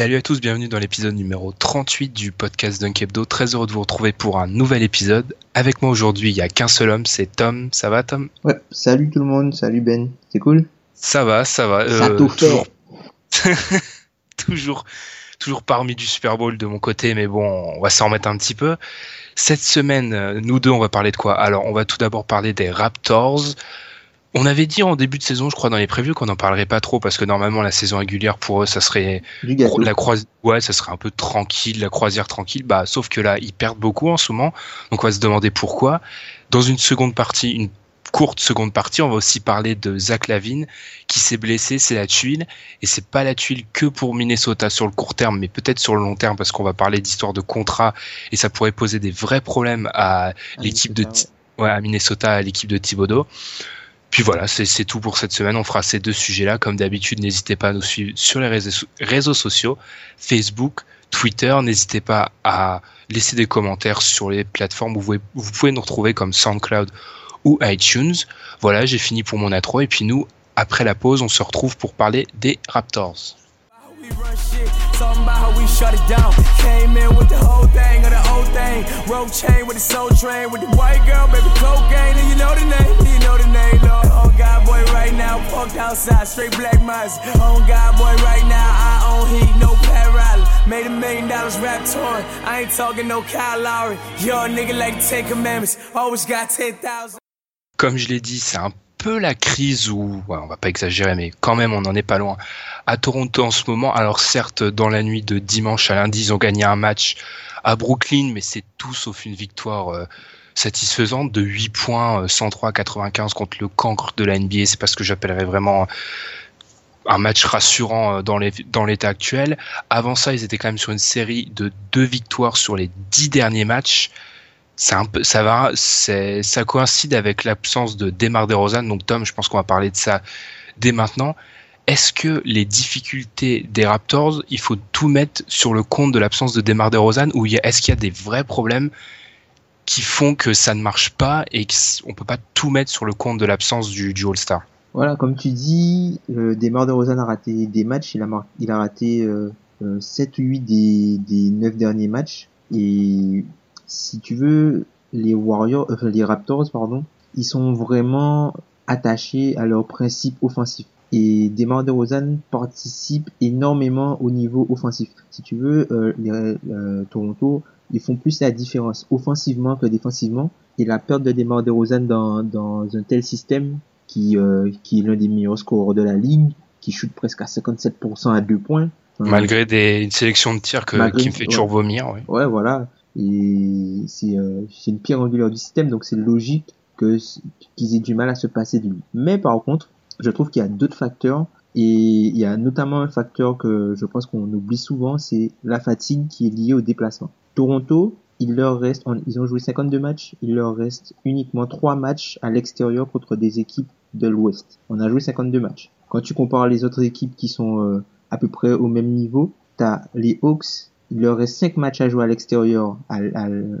Salut à tous, bienvenue dans l'épisode numéro 38 du podcast Dunkebdo. Très heureux de vous retrouver pour un nouvel épisode. Avec moi aujourd'hui, il n'y a qu'un seul homme, c'est Tom. Ça va Tom? Ouais, salut tout le monde, salut Ben, c'est cool? Ça va, ça va. Ça euh, toujours, toujours, toujours parmi du Super Bowl de mon côté, mais bon, on va s'en remettre un petit peu. Cette semaine, euh, nous deux, on va parler de quoi? Alors, on va tout d'abord parler des Raptors. On avait dit en début de saison, je crois, dans les previews, qu'on n'en parlerait pas trop parce que normalement, la saison régulière pour eux, ça serait la croisière, ouais, ça serait un peu tranquille, la croisière tranquille. Bah, sauf que là, ils perdent beaucoup en ce moment. Donc, on va se demander pourquoi. Dans une seconde partie, une courte seconde partie, on va aussi parler de Zach Lavine qui s'est blessé. C'est la tuile. Et c'est pas la tuile que pour Minnesota sur le court terme, mais peut-être sur le long terme parce qu'on va parler d'histoire de contrat et ça pourrait poser des vrais problèmes à l'équipe de, ouais, à Minnesota, à l'équipe de Thibodeau. Puis voilà, c'est tout pour cette semaine. On fera ces deux sujets-là. Comme d'habitude, n'hésitez pas à nous suivre sur les réseaux, sociaux, Facebook, Twitter. N'hésitez pas à laisser des commentaires sur les plateformes où vous vous pouvez nous retrouver comme SoundCloud ou iTunes. Voilà, j'ai fini pour mon intro. Et puis nous, après la pause, on se retrouve pour parler des Raptors. Talking about how we shut it down. Came in with the whole thing of the old thing. Rope chain with the soul train with the white girl, baby cocaine. And you know the name, you know the name, Lord. Oh God, boy, right now, parked outside, straight black mice. Oh God, boy, right now, I own heat, no Pat Riley. Made a million dollars rap touring. I ain't talking no Kyle Lowry. Yo, nigga like the Ten Commandments. Always got 10,000. comme je l'ai dit, c'est un peu la crise où, on va pas exagérer, mais quand même, on n'en est pas loin. À Toronto en ce moment, alors certes, dans la nuit de dimanche à lundi, ils ont gagné un match à Brooklyn, mais c'est tout sauf une victoire euh, satisfaisante de 8 points, euh, 103-95 contre le cancre de la NBA. C'est pas ce que j'appellerais vraiment un match rassurant euh, dans l'état actuel. Avant ça, ils étaient quand même sur une série de deux victoires sur les dix derniers matchs un peu, ça va, ça coïncide avec l'absence de Demar DeRozan. Donc Tom, je pense qu'on va parler de ça dès maintenant. Est-ce que les difficultés des Raptors, il faut tout mettre sur le compte de l'absence de Demar DeRozan ou est-ce qu'il y a des vrais problèmes qui font que ça ne marche pas et qu'on peut pas tout mettre sur le compte de l'absence du, du All-Star? Voilà, comme tu dis, euh, Demar DeRozan a raté des matchs, il a, il a raté euh, euh, 7 ou 8 des, des 9 derniers matchs. Et si tu veux, les Warriors, enfin les Raptors, pardon, ils sont vraiment attachés à leurs principes offensifs. Et Demar DeRozan participe énormément au niveau offensif. Si tu veux, euh, les, euh, Toronto, ils font plus la différence offensivement que défensivement. Et la perte de Demar DeRozan dans, dans un tel système qui, euh, qui est l'un des meilleurs scoreurs de la ligue, qui chute presque à 57% à deux points. Euh, Malgré des, une sélection de tirs que, Malgré- qui me fait toujours ouais. vomir. Ouais. Ouais, voilà. Et c'est euh, une pierre angulaire du système, donc c'est logique qu'ils aient du mal à se passer de lui. Mais par contre, je trouve qu'il y a d'autres facteurs et il y a notamment un facteur que je pense qu'on oublie souvent, c'est la fatigue qui est liée au déplacement. Toronto, il leur reste, ils ont joué 52 matchs, il leur reste uniquement 3 matchs à l'extérieur contre des équipes de l'Ouest. On a joué 52 matchs. Quand tu compares les autres équipes qui sont euh, à peu près au même niveau, t'as les Hawks, il leur reste 5 matchs à jouer à l'extérieur à,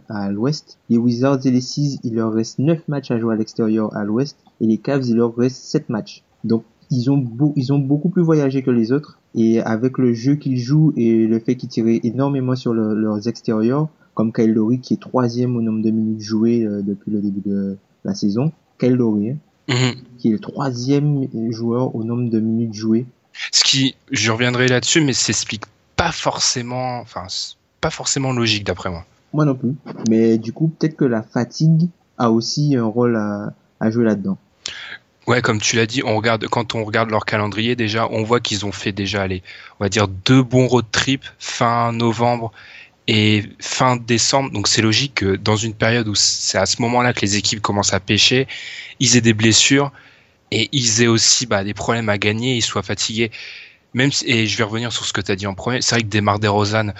à, l'ouest. Les Wizards et les Seas, il leur reste 9 matchs à jouer à l'extérieur à l'ouest. Et les Cavs, il leur reste 7 matchs. Donc, ils ont, ils ont beaucoup plus voyagé que les autres. Et avec le jeu qu'ils jouent et le fait qu'ils tiraient énormément sur leurs extérieurs, comme Kyle Lowry qui est troisième au nombre de minutes jouées euh, depuis le début de la saison. Kyle Lowry, hein, mhm. qui est le troisième joueur au nombre de minutes jouées. Ce qui, je reviendrai là-dessus, mais s'explique pas forcément, enfin, pas forcément logique d'après moi. Moi non plus. Mais du coup, peut-être que la fatigue a aussi un rôle à, à jouer là-dedans. Ouais, comme tu l'as dit, on regarde quand on regarde leur calendrier déjà, on voit qu'ils ont fait déjà les, on va dire deux bons road trips fin novembre et fin décembre. Donc c'est logique que dans une période où c'est à ce moment-là que les équipes commencent à pêcher, ils aient des blessures et ils aient aussi bah, des problèmes à gagner, ils soient fatigués. Même si, et je vais revenir sur ce que tu as dit en premier, c'est vrai que Desmar DeRozan,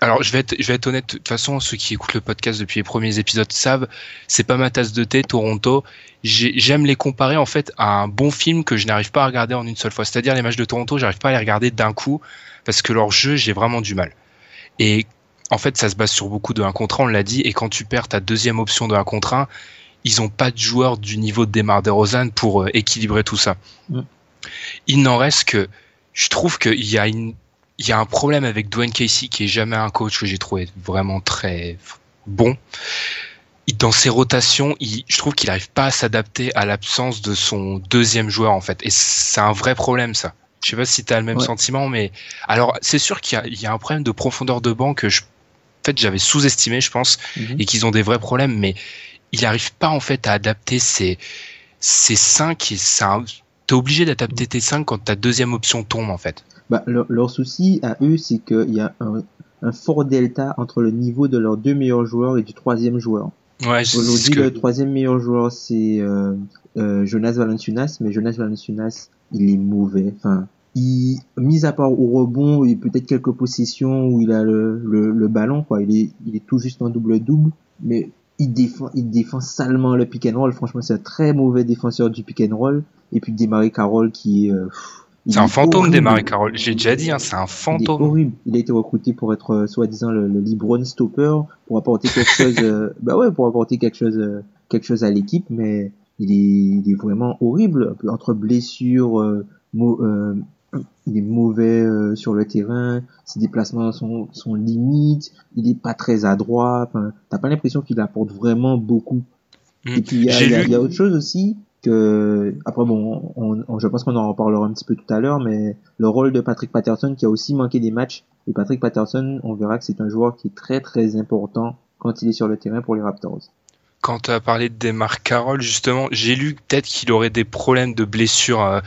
alors je vais être, je vais être honnête, de toute façon, ceux qui écoutent le podcast depuis les premiers épisodes savent, c'est pas ma tasse de thé, Toronto. J'aime les comparer en fait à un bon film que je n'arrive pas à regarder en une seule fois. C'est-à-dire les matchs de Toronto, j'arrive pas à les regarder d'un coup parce que leur jeu, j'ai vraiment du mal. Et en fait, ça se base sur beaucoup de 1 contre 1, on l'a dit, et quand tu perds ta deuxième option de 1 contre 1, ils ont pas de joueurs du niveau de Demar DeRozan pour euh, équilibrer tout ça. Il n'en reste que, je trouve qu'il y a une il y a un problème avec Dwayne Casey qui est jamais un coach que j'ai trouvé vraiment très bon. Dans ses rotations, il, je trouve qu'il n'arrive pas à s'adapter à l'absence de son deuxième joueur en fait. Et c'est un vrai problème ça. Je sais pas si tu as le même sentiment, mais alors c'est sûr qu'il y, y, a un problème de profondeur de banc que je, en fait, j'avais sous-estimé, je pense, mhm. et qu'ils ont des vrais problèmes, mais il n'arrive pas en fait à adapter ses ses cinq et t'es obligé d'adapter tes cinq quand ta deuxième option tombe en fait. Bah, leur, souci à eux, c'est qu'il y a un, un, fort delta entre le niveau de leurs deux meilleurs joueurs et du troisième joueur. Ouais, Aujourd'hui, le troisième meilleur joueur, c'est euh, euh, Jonas Valanciunas, mais Jonas Valanciunas, il est mauvais. Enfin, il, mis à part au rebond et peut-être quelques possessions où il a le, le, le, ballon, quoi, il est, il est tout juste en double-double, mais il défend, il défend salement le pick and roll. Franchement, c'est un très mauvais défenseur du pick and roll. Et puis Desmarais Carroll qui est, euh, c'est un fantôme des Marie Carole. J'ai déjà dit, hein, c'est un fantôme. Il horrible. Il a été recruté pour être euh, soi-disant le, le LeBron stopper, pour apporter quelque chose. Euh, bah ouais, pour apporter quelque chose, euh, quelque chose à l'équipe, mais il est, il est vraiment horrible entre blessures. Il est mauvais sur le terrain, ses déplacements sont, sont limites, il est pas très adroit. Enfin, t'as pas l'impression qu'il apporte vraiment beaucoup. Hmm. Et puis il y a, y a autre chose aussi, que après bon, on, je pense qu'on en reparlera un petit peu tout à l'heure, mais le rôle de Patrick Patterson qui a aussi manqué des matchs. Et Patrick Patterson, on verra que c'est un joueur qui est très très important quand il est sur le terrain pour les Raptors. Quand tu as parlé de Demar Carroll, justement, j'ai lu peut-être qu'il aurait des problèmes de blessure euh,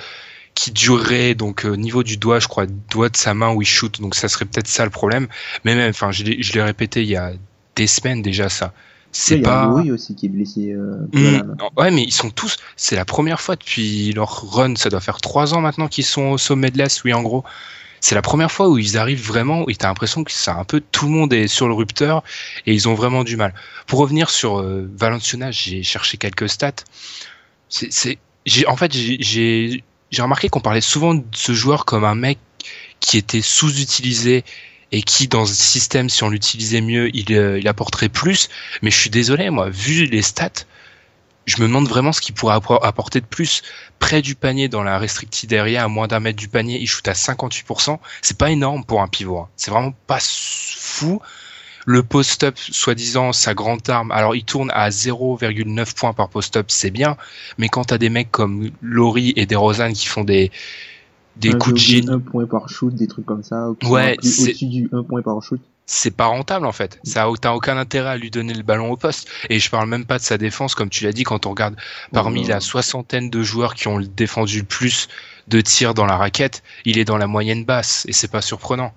qui dureraient, donc au euh, niveau du doigt, je crois, doigt de sa main où il shoot, donc ça serait peut-être ça le problème. Mais même, enfin, je l'ai répété il y a des semaines déjà ça c'est pas. Il y a aussi qui est blessé. Euh, mmh. ouais, mais ils sont tous. C'est la première fois depuis leur run. Ça doit faire trois ans maintenant qu'ils sont au sommet de l'Est. Oui, en gros, c'est la première fois où ils arrivent vraiment. Et t'as l'impression que c'est un peu tout le monde est sur le rupteur et ils ont vraiment du mal. Pour revenir sur euh, Valenciuna, j'ai cherché quelques stats. C'est, en fait, j'ai, j'ai remarqué qu'on parlait souvent de ce joueur comme un mec qui était sous-utilisé et qui dans ce système, si on l'utilisait mieux, il, euh, apporterait plus. Mais je suis désolé, moi, vu les stats, je me demande vraiment ce qu'il pourrait apporter de plus. Près du panier, dans la restricted area, à moins d'un mètre du panier, il shoot à 58%. C'est pas énorme pour un pivot. Hein. C'est vraiment pas fou. Le post-up, soi-disant, sa grande arme, alors il tourne à 0,9 points par post-up, c'est bien. Mais quand t'as des mecs comme Laurie et des Rosanne qui font des, des coups de génie. Un point par shoot, des trucs comme ça. Ouais, c'est au-dessus du un point par shoot. C'est pas rentable en fait. Ça t'as aucun intérêt à lui donner le ballon au poste. Et je parle même pas de sa défense, comme tu l'as dit, quand on regarde parmi la soixantaine de joueurs qui ont défendu le plus de tirs dans la raquette, il est dans la moyenne basse et c'est pas surprenant.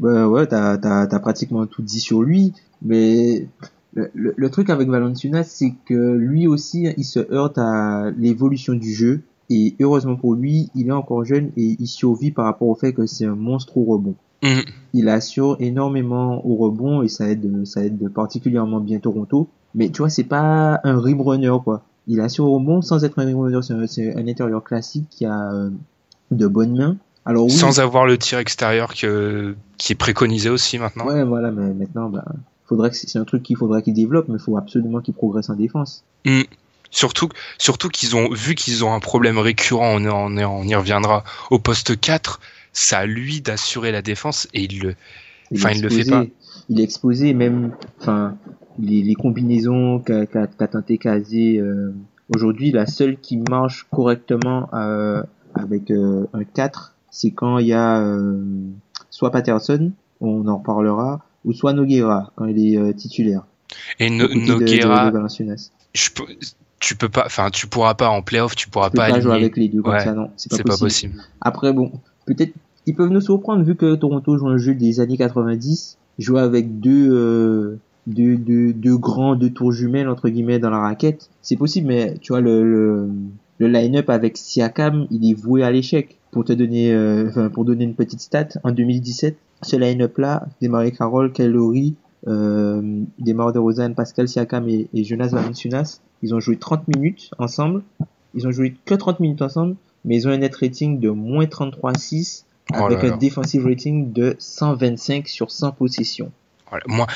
Bah ouais, t'as as, pratiquement tout dit sur lui, mais le, le, truc avec Valenciunas, c'est que lui aussi, il se heurte à l'évolution du jeu Et heureusement pour lui, il est encore jeune et il survit par rapport au fait que c'est un monstre au rebond. Mhm. Il assure énormément au rebond et ça aide, ça aide particulièrement bien Toronto. Mais tu vois, c'est pas un rim runner quoi. Il assure au rebond sans être un rim runner. C'est un, c'est un intérieur classique qui a euh, de bonnes mains. Alors oui, Sans avoir le tir extérieur que, qui est préconisé aussi maintenant. ouais, voilà, mais maintenant, bah, faudrait que c'est un truc qu'il faudra qu'il développe, mais il faut absolument qu'il progresse en défense. Mm. Surtout, surtout qu'ils ont vu qu'ils ont un problème récurrent, on, on, on y reviendra au poste 4, c'est à lui d'assurer la défense et il le Enfin, il le fait exposé- Il est exposé, même, enfin, les, les combinaisons qu'a qu'a qu'a tenté Kazé euh, aujourd'hui, la seule qui marche correctement euh, avec euh, un 4, c'est quand il y a euh, soit Patterson, on en reparlera, ou soit Noguera quand il est euh, titulaire. et No- de- Noguera, de, de Valanciunas. je peux- tu peux pas, enfin tu pourras pas en playoff, tu pourras Tu pas pas jouer avec les deux comme Ouais, ça, non, c'est pas, possible. possible. Après, bon, peut-être ils peuvent nous surprendre vu que Toronto joue un jeu des années 90, jouer avec deux, euh, deux, deux, deux grands, deux tours jumelles entre guillemets dans la raquette, c'est possible, mais tu vois le, le, le line-up avec Siakam, il est voué à l'échec. Pour te donner, euh, pour donner une petite stat, en 2017, ce line-up là, démarré Carroll, Calori, euh, Demar DeRozan, Pascal Siakam et, et Jonas Valanciunas, ils ont joué 30 minutes ensemble. Ils ont joué que 30 minutes ensemble, mais ils ont un net rating de moins 33,6 Oh avec là un là. defensive rating de 125 sur 100 possessions. Moins-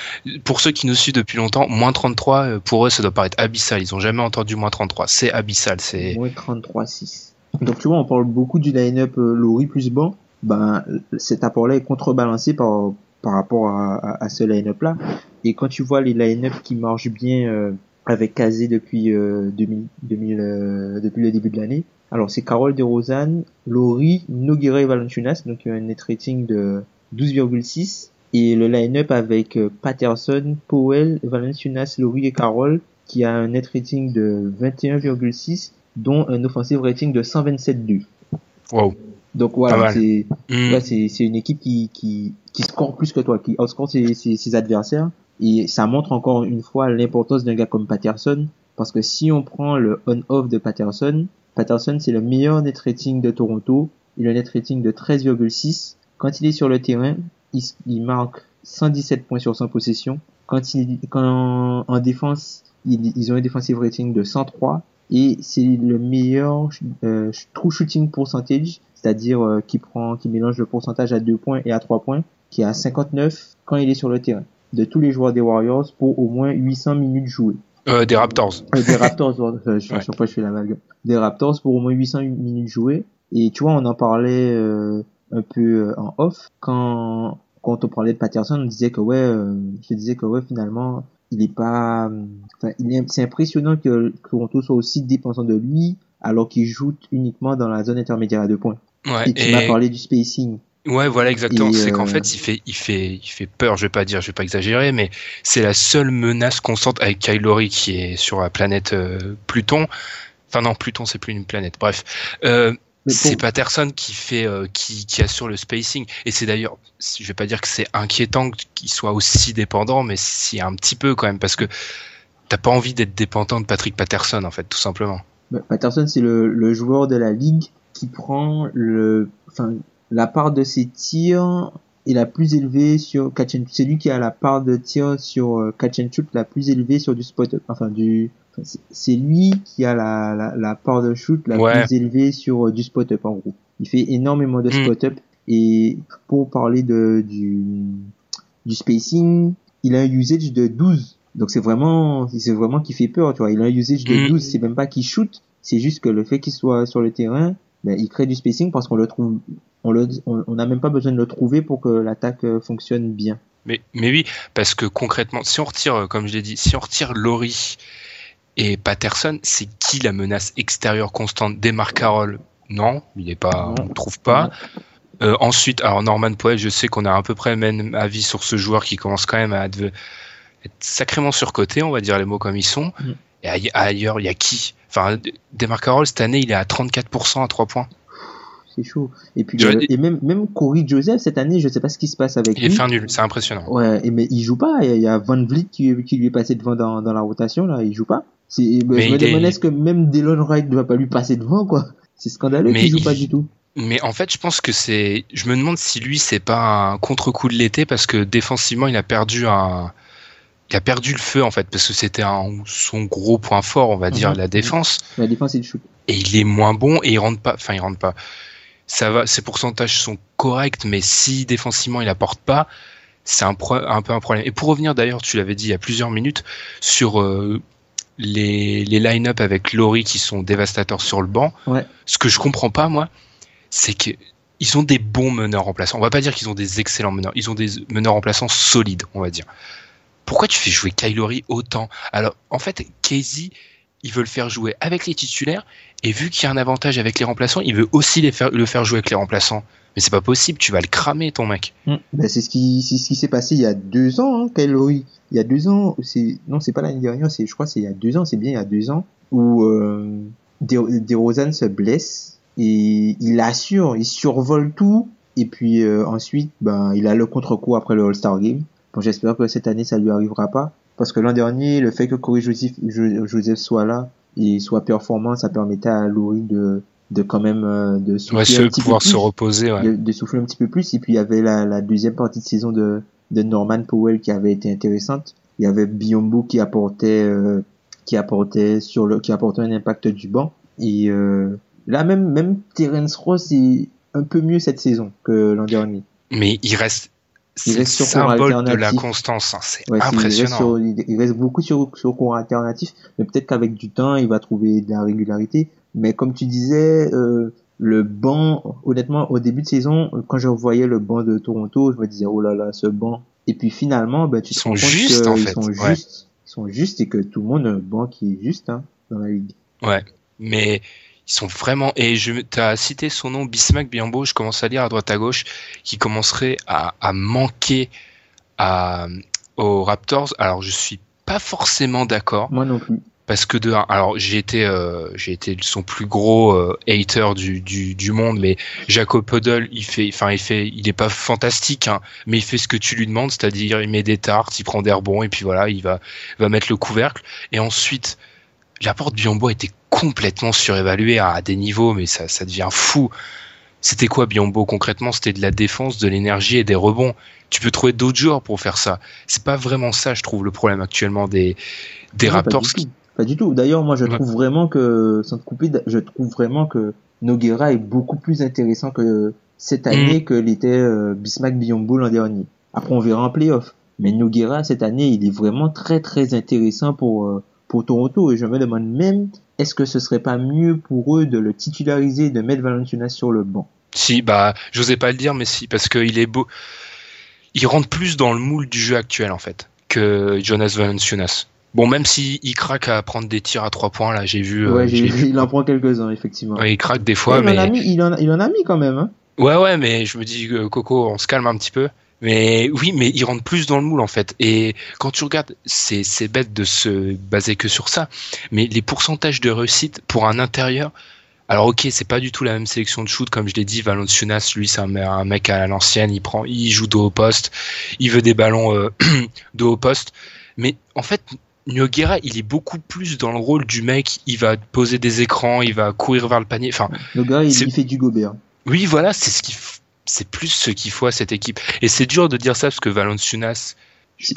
pour ceux qui nous suivent depuis longtemps, moins 33, euh, pour eux, ça doit paraître abyssal. Ils ont jamais entendu moins 33. C'est abyssal. C'est Moins 33,6. Donc tu vois, on parle beaucoup du line-up euh, Laurie plus banc. Ben, cet apport-là est contrebalancé par, par rapport à, à, ce line-up là. Et quand tu vois les line-up qui marchent bien euh, avec Kazé depuis, euh, 2000, 2000, euh, depuis le début de l'année, alors c'est Carole DeRozan, Laurie, Noguera et Valanciunas, donc un net rating de 12,6. Et le line-up avec euh, Patterson, Powell, Valanciunas, Laurie et Carole, qui a un net rating de 21,6, dont un offensive rating de 127,2. wow. Donc voilà, c'est Mm. ouais, une équipe qui, qui, qui score plus que toi, qui outscore ses, ses, ses adversaires. Et ça montre encore une fois l'importance d'un gars comme Patterson. Parce que si on prend le on-off de Patterson, Patterson c'est le meilleur net rating de Toronto. Il a un net rating de 13,6. Quand il est sur le terrain, il, il marque 117 points sur 100 possessions. Quand il quand en défense, ils, ils ont un defensive rating de 103 et c'est le meilleur euh, true shooting percentage, c'est-à-dire euh, qui prend qui mélange le pourcentage à 2 points et à 3 points, qui est à 59 quand il est sur le terrain de tous les joueurs des Warriors pour au moins 800 minutes jouées. Euh, des Raptors. Euh, des Raptors, euh, je, Ouais. fois je fais la vague. Des Raptors pour au moins 800 minutes jouées. Et tu vois, on en parlait euh, un peu euh, en off quand quand on parlait de Patterson, on disait que ouais, euh, je disais que ouais, finalement, il est pas, enfin, il est, c'est impressionnant que Toronto soit aussi dépendant de lui, alors qu'il joue uniquement dans la zone intermédiaire à deux points. Ouais. Et tu m'as parlé du spacing. Ouais, voilà exactement. Et, C'est qu'en euh, fait, il fait, il fait, il fait peur. Je vais pas dire, je vais pas exagérer, mais c'est la seule menace constante avec Kylori qui est sur la planète euh, Pluton. Enfin non, Pluton c'est plus une planète. Bref, euh, c'est Patterson qui fait, euh, qui, qui assure le spacing. Et c'est d'ailleurs, je vais pas dire que c'est inquiétant qu'il soit aussi dépendant, mais si un petit peu quand même, parce que t'as pas envie d'être dépendant de Patrick Patterson en fait, tout simplement. Bah, Patterson, c'est le, le joueur de la ligue qui prend le, enfin, la part de ses tirs est la plus élevée sur catch and C'est lui qui a la part de tir sur euh, catch and shoot la plus élevée sur du spot. Enfin, du, c'est- lui qui a la, la, la part de shoot la Ouais. plus élevée sur euh, du spot up en gros. Il fait énormément de Mm. spot up et pour parler de, du, du spacing, il a un usage de 12. Donc c'est vraiment, c'est vraiment qui fait peur, tu vois. Il a un usage de Mm. 12, c'est même pas qu'il shoot, c'est juste que le fait qu'il soit sur le terrain, ben, il crée du spacing parce qu'on le trouve, on le, on on n'a même pas besoin de le trouver pour que l'attaque euh, fonctionne bien. Mais, mais oui, parce que concrètement, si on retire, euh, comme je l'ai dit, si on retire Laurie et Patterson, c'est qui la menace extérieure constante Desmar Carroll? Non, il est pas, on ne trouve pas. Euh, ensuite, alors Norman Poel, je sais qu'on a à peu près le même avis sur ce joueur qui commence quand même à être, sacrément surcoté, on va dire les mots comme ils sont. Mm. Et aille- ailleurs, il y a qui? Enfin, Desmar Carroll, cette année, il est à 34% à 3 points. C'est chaud. Et puis, Je- euh, et même, même Corey Joseph cette année, je sais pas ce qui se passe avec Il est lui. fin nul, c'est impressionnant. Ouais, et mais il joue pas. Il y a- il Van Vliet qui, qui lui est passé devant dans, dans la rotation là. Il joue pas. C'est, ben, je me il est- demande est-ce que même Delon Wright ne va pas lui passer devant quoi? C'est scandaleux qu'il joue il- pas du tout. Mais en fait, je pense que c'est. Je me demande si lui, c'est pas un contre-coup de l'été parce que défensivement, il a perdu un. Il a perdu le feu en fait parce que c'était son gros point fort, on va dire, Mhm. la défense. La défense shoot. Et il est moins bon et il rentre pas. Enfin, il rentre pas. Ça va. Ses pourcentages sont corrects, mais si défensivement il apporte pas, c'est un, peu un problème. Et pour revenir d'ailleurs, tu l'avais dit il y a plusieurs minutes sur euh, les, les line-up avec Laurie qui sont dévastateurs sur le banc. Ouais. Ce que je comprends pas moi, c'est que ils ont des bons meneurs remplaçants. On va pas dire qu'ils ont des excellents meneurs. Ils ont des meneurs remplaçants solides, on va dire. Pourquoi tu fais jouer Kylori autant? Alors, en fait, Casey, il veut le faire jouer avec les titulaires, et vu qu'il y a un avantage avec les remplaçants, il veut aussi les faire, le faire jouer avec les remplaçants. Mais c'est pas possible, tu vas le cramer, ton mec. Ben, c'est ce qui, c'est ce qui s'est passé il y a deux ans, hein. Il y a deux ans, c'est, non, c'est pas l'année dernière, c'est, je crois, c'est il y a deux ans, c'est bien il y a deux ans, où, euh, DeRozan se blesse, et il assure, il survole tout, et puis, euh, ensuite, ben, il a le contre-coup après le All-Star Game. Bon, j'espère que cette année, ça lui arrivera pas. Parce que l'an dernier, le fait que Corey Joseph, Jo- Joseph soit là, et soit performant, ça permettait à Lowry de, de quand même, euh, de souffler Ouais, un petit peu pouvoir plus se reposer, ouais. de, de souffler un petit peu plus. Et puis il y avait la, la deuxième partie de saison de, de Norman Powell qui avait été intéressante. Il y avait Biombo qui apportait euh, qui apportait sur le qui apportait un impact du banc. Et euh, là même même Terence Ross est un peu mieux cette saison que l'an dernier. Mais il reste. Il reste sur symbole cours de la alternatif. constance, hein, c'est Ouais, c'est- il, reste impressionnant. sur- il- reste beaucoup sur, sur cours alternatif, mais peut-être qu'avec du temps, il va trouver de la régularité. Mais comme tu disais, euh, le banc, honnêtement, au début de saison, quand je voyais le banc de Toronto, je me disais, oh là là, ce banc. Et puis finalement, ben, tu Ils te sont justes, ils sont ouais. justes. Ils sont justes et que tout le monde a un banc qui est juste hein, dans la ligue. Ouais, mais ils sont vraiment. Et je, t'as cité son nom, Bismack Biambo. Je commence à lire à droite à gauche, qui commencerait à, à manquer à, aux Raptors. Alors, je suis pas forcément d'accord Moi non plus. parce que de un, alors j'ai été euh, j'ai été son plus gros euh, hater du, du, du monde, mais Jacob Puddle, il fait, enfin il fait, il est pas fantastique, hein, mais il fait ce que tu lui demandes, c'est-à-dire il met des tartes, il prend des rebonds et puis voilà, il va va mettre le couvercle. Et ensuite, l'apport de Biombo était complètement surévalué à des niveaux, mais ça ça devient fou. C'était quoi Biombo concrètement? C'était de la défense, de l'énergie et des rebonds. Tu peux trouver d'autres joueurs pour faire ça. C'est pas vraiment ça, je trouve, le problème actuellement des des Non, pas Raptors. du tout. Pas du tout. D'ailleurs, moi, je Ouais. trouve vraiment que, sans te couper, je trouve vraiment que Noguera est beaucoup plus intéressant que cette Mm. année que l'était euh, Bismack Biombo l'an dernier. Après, on verra en playoff. Mais Noguera, cette année, il est vraiment très, très intéressant pour, euh, pour Toronto. Et je me demande même, est-ce que ce serait pas mieux pour eux de le titulariser, de mettre Valanciunas sur le banc? Si, bah, j'osais pas le dire, mais si, parce qu'il est beau. Il rentre plus dans le moule du jeu actuel, en fait, que Jonas Valanciunas. Bon, même s'il il craque à prendre des tirs à trois points, là, j'ai vu. euh, ouais, j'ai j'ai vu- il en prend quelques-uns, effectivement. Ouais, il craque des fois, il, en a mais. mis, il, en a, il en a mis quand même, hein. Ouais, ouais, mais je me dis, euh, Coco, on se calme un petit peu. Mais oui, mais il rentre plus dans le moule, en fait. Et quand tu regardes, c'est, c'est bête de se baser que sur ça. Mais les pourcentages de réussite pour un intérieur, alors ok, c'est pas du tout la même sélection de shoot, comme je l'ai dit, Valanciunas, lui, c'est un, me- un mec à l'ancienne, il prend, il joue de haut poste, il veut des ballons euh, de haut poste. Mais en fait, Noguera, il est beaucoup plus dans le rôle du mec, il va poser des écrans, il va courir vers le panier. Enfin, il, C'est- il fait du Gobert. oui, voilà, c'est ce qui, f- c'est plus ce qu'il faut à cette équipe. Et c'est dur de dire ça parce que Valanciunas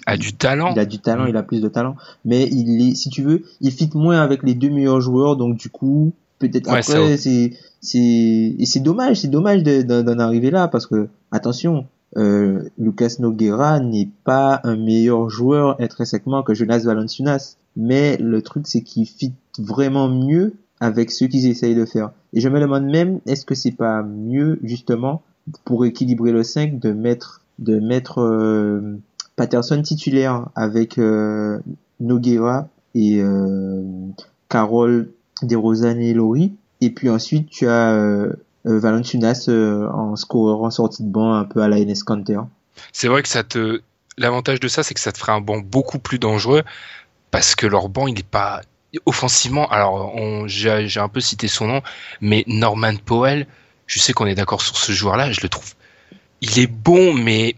a du talent. Il a du talent, il a plus de talent, mais il est, si tu veux, il fit moins avec les deux meilleurs joueurs, donc du coup, peut-être Ouais, après, c'est, c'est, et c'est dommage, c'est dommage de- de- d'en arriver là, parce que, attention, euh, Lucas Noguera n'est pas un meilleur joueur intrinsèquement que Jonas Valanciunas, mais le truc c'est qu'il fit vraiment mieux avec ce qu'ils essayent de faire. Et je me demande même, est-ce que c'est pas mieux, justement, pour équilibrer le 5, de mettre, de mettre, euh, Patterson titulaire avec euh, Noguera et euh, Carole DeRozan et Laurie. Et puis ensuite, tu as euh, euh, en scoreur en sortie de banc un peu à la NS Canter. C'est vrai que ça te, l'avantage de ça, c'est que ça te ferait un banc beaucoup plus dangereux parce que leur banc, il n'est pas offensivement. Alors, j'ai un peu cité son nom, mais Norman Powell, je sais qu'on est d'accord sur ce joueur-là, je le trouve. Il est bon, mais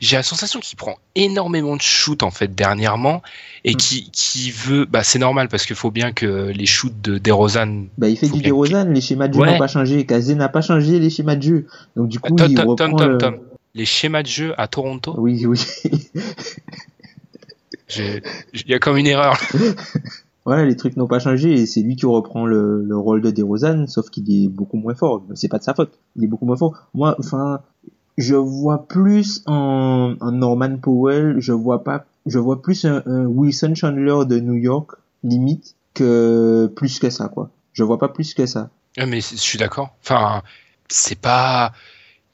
j'ai la sensation qu'il prend énormément de shoot en fait dernièrement et Mm. qui qui veut bah c'est normal parce qu'il faut bien que les shoots de DeRozan Bah, il fait du DeRozan, les schémas de jeu Ouais. n'ont pas changé. Kazé n'a pas changé les schémas de jeu. Donc, du coup, Tom, il Tom, reprend Tom, Tom, le- Tom. les schémas de jeu à Toronto Oui, oui. il y a comme une erreur voilà, les trucs n'ont pas changé et c'est lui qui reprend le, le rôle de DeRozan, sauf qu'il est beaucoup moins fort. C'est pas de sa faute. Il est beaucoup moins fort. Moi, enfin, je vois plus en, Norman Powell, je vois pas, je vois plus un, un Wilson Chandler de New York, limite, que plus que ça, quoi. Je vois pas plus que ça. Ah, mais je suis d'accord enfin c'est pas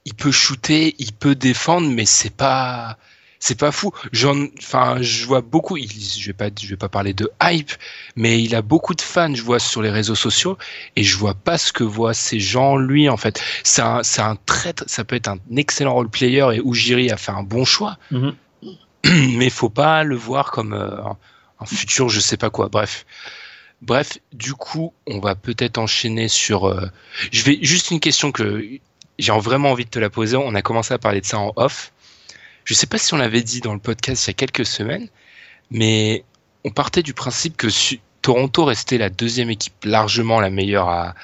il peut shooter il peut défendre mais c'est pas c'est pas fou. J'en, enfin, je vois beaucoup. il- je vais pas, je vais pas parler de hype, mais il a beaucoup de fans. Je vois sur les réseaux sociaux et je vois pas ce que voient ces gens lui en fait. C'est un, c'est un très, ça peut être un excellent role player et Ujiri a fait un bon choix, Mhm. mais faut pas le voir comme euh, un, un futur, je sais pas quoi. Bref. Bref, du coup, on va peut-être enchaîner sur. euh, je vais juste une question que j'ai vraiment envie de te la poser. On a commencé à parler de ça en off. Je sais pas si on l'avait dit dans le podcast il y a quelques semaines, mais on partait du principe que Toronto restait la deuxième équipe largement la meilleure à,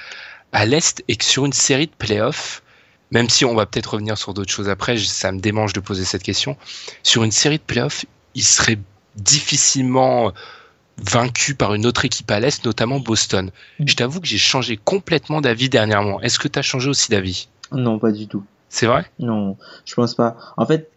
à l'Est et que sur une série de playoffs, même si on va peut-être revenir sur d'autres choses après, ça me démange de poser cette question, sur une série de playoffs, il serait difficilement vaincu par une autre équipe à l'Est, notamment Boston. Mm. Je t'avoue que j'ai changé complètement d'avis dernièrement. Est-ce que tu as changé aussi d'avis? Non, pas du tout. C'est vrai? Non, je pense pas. En fait,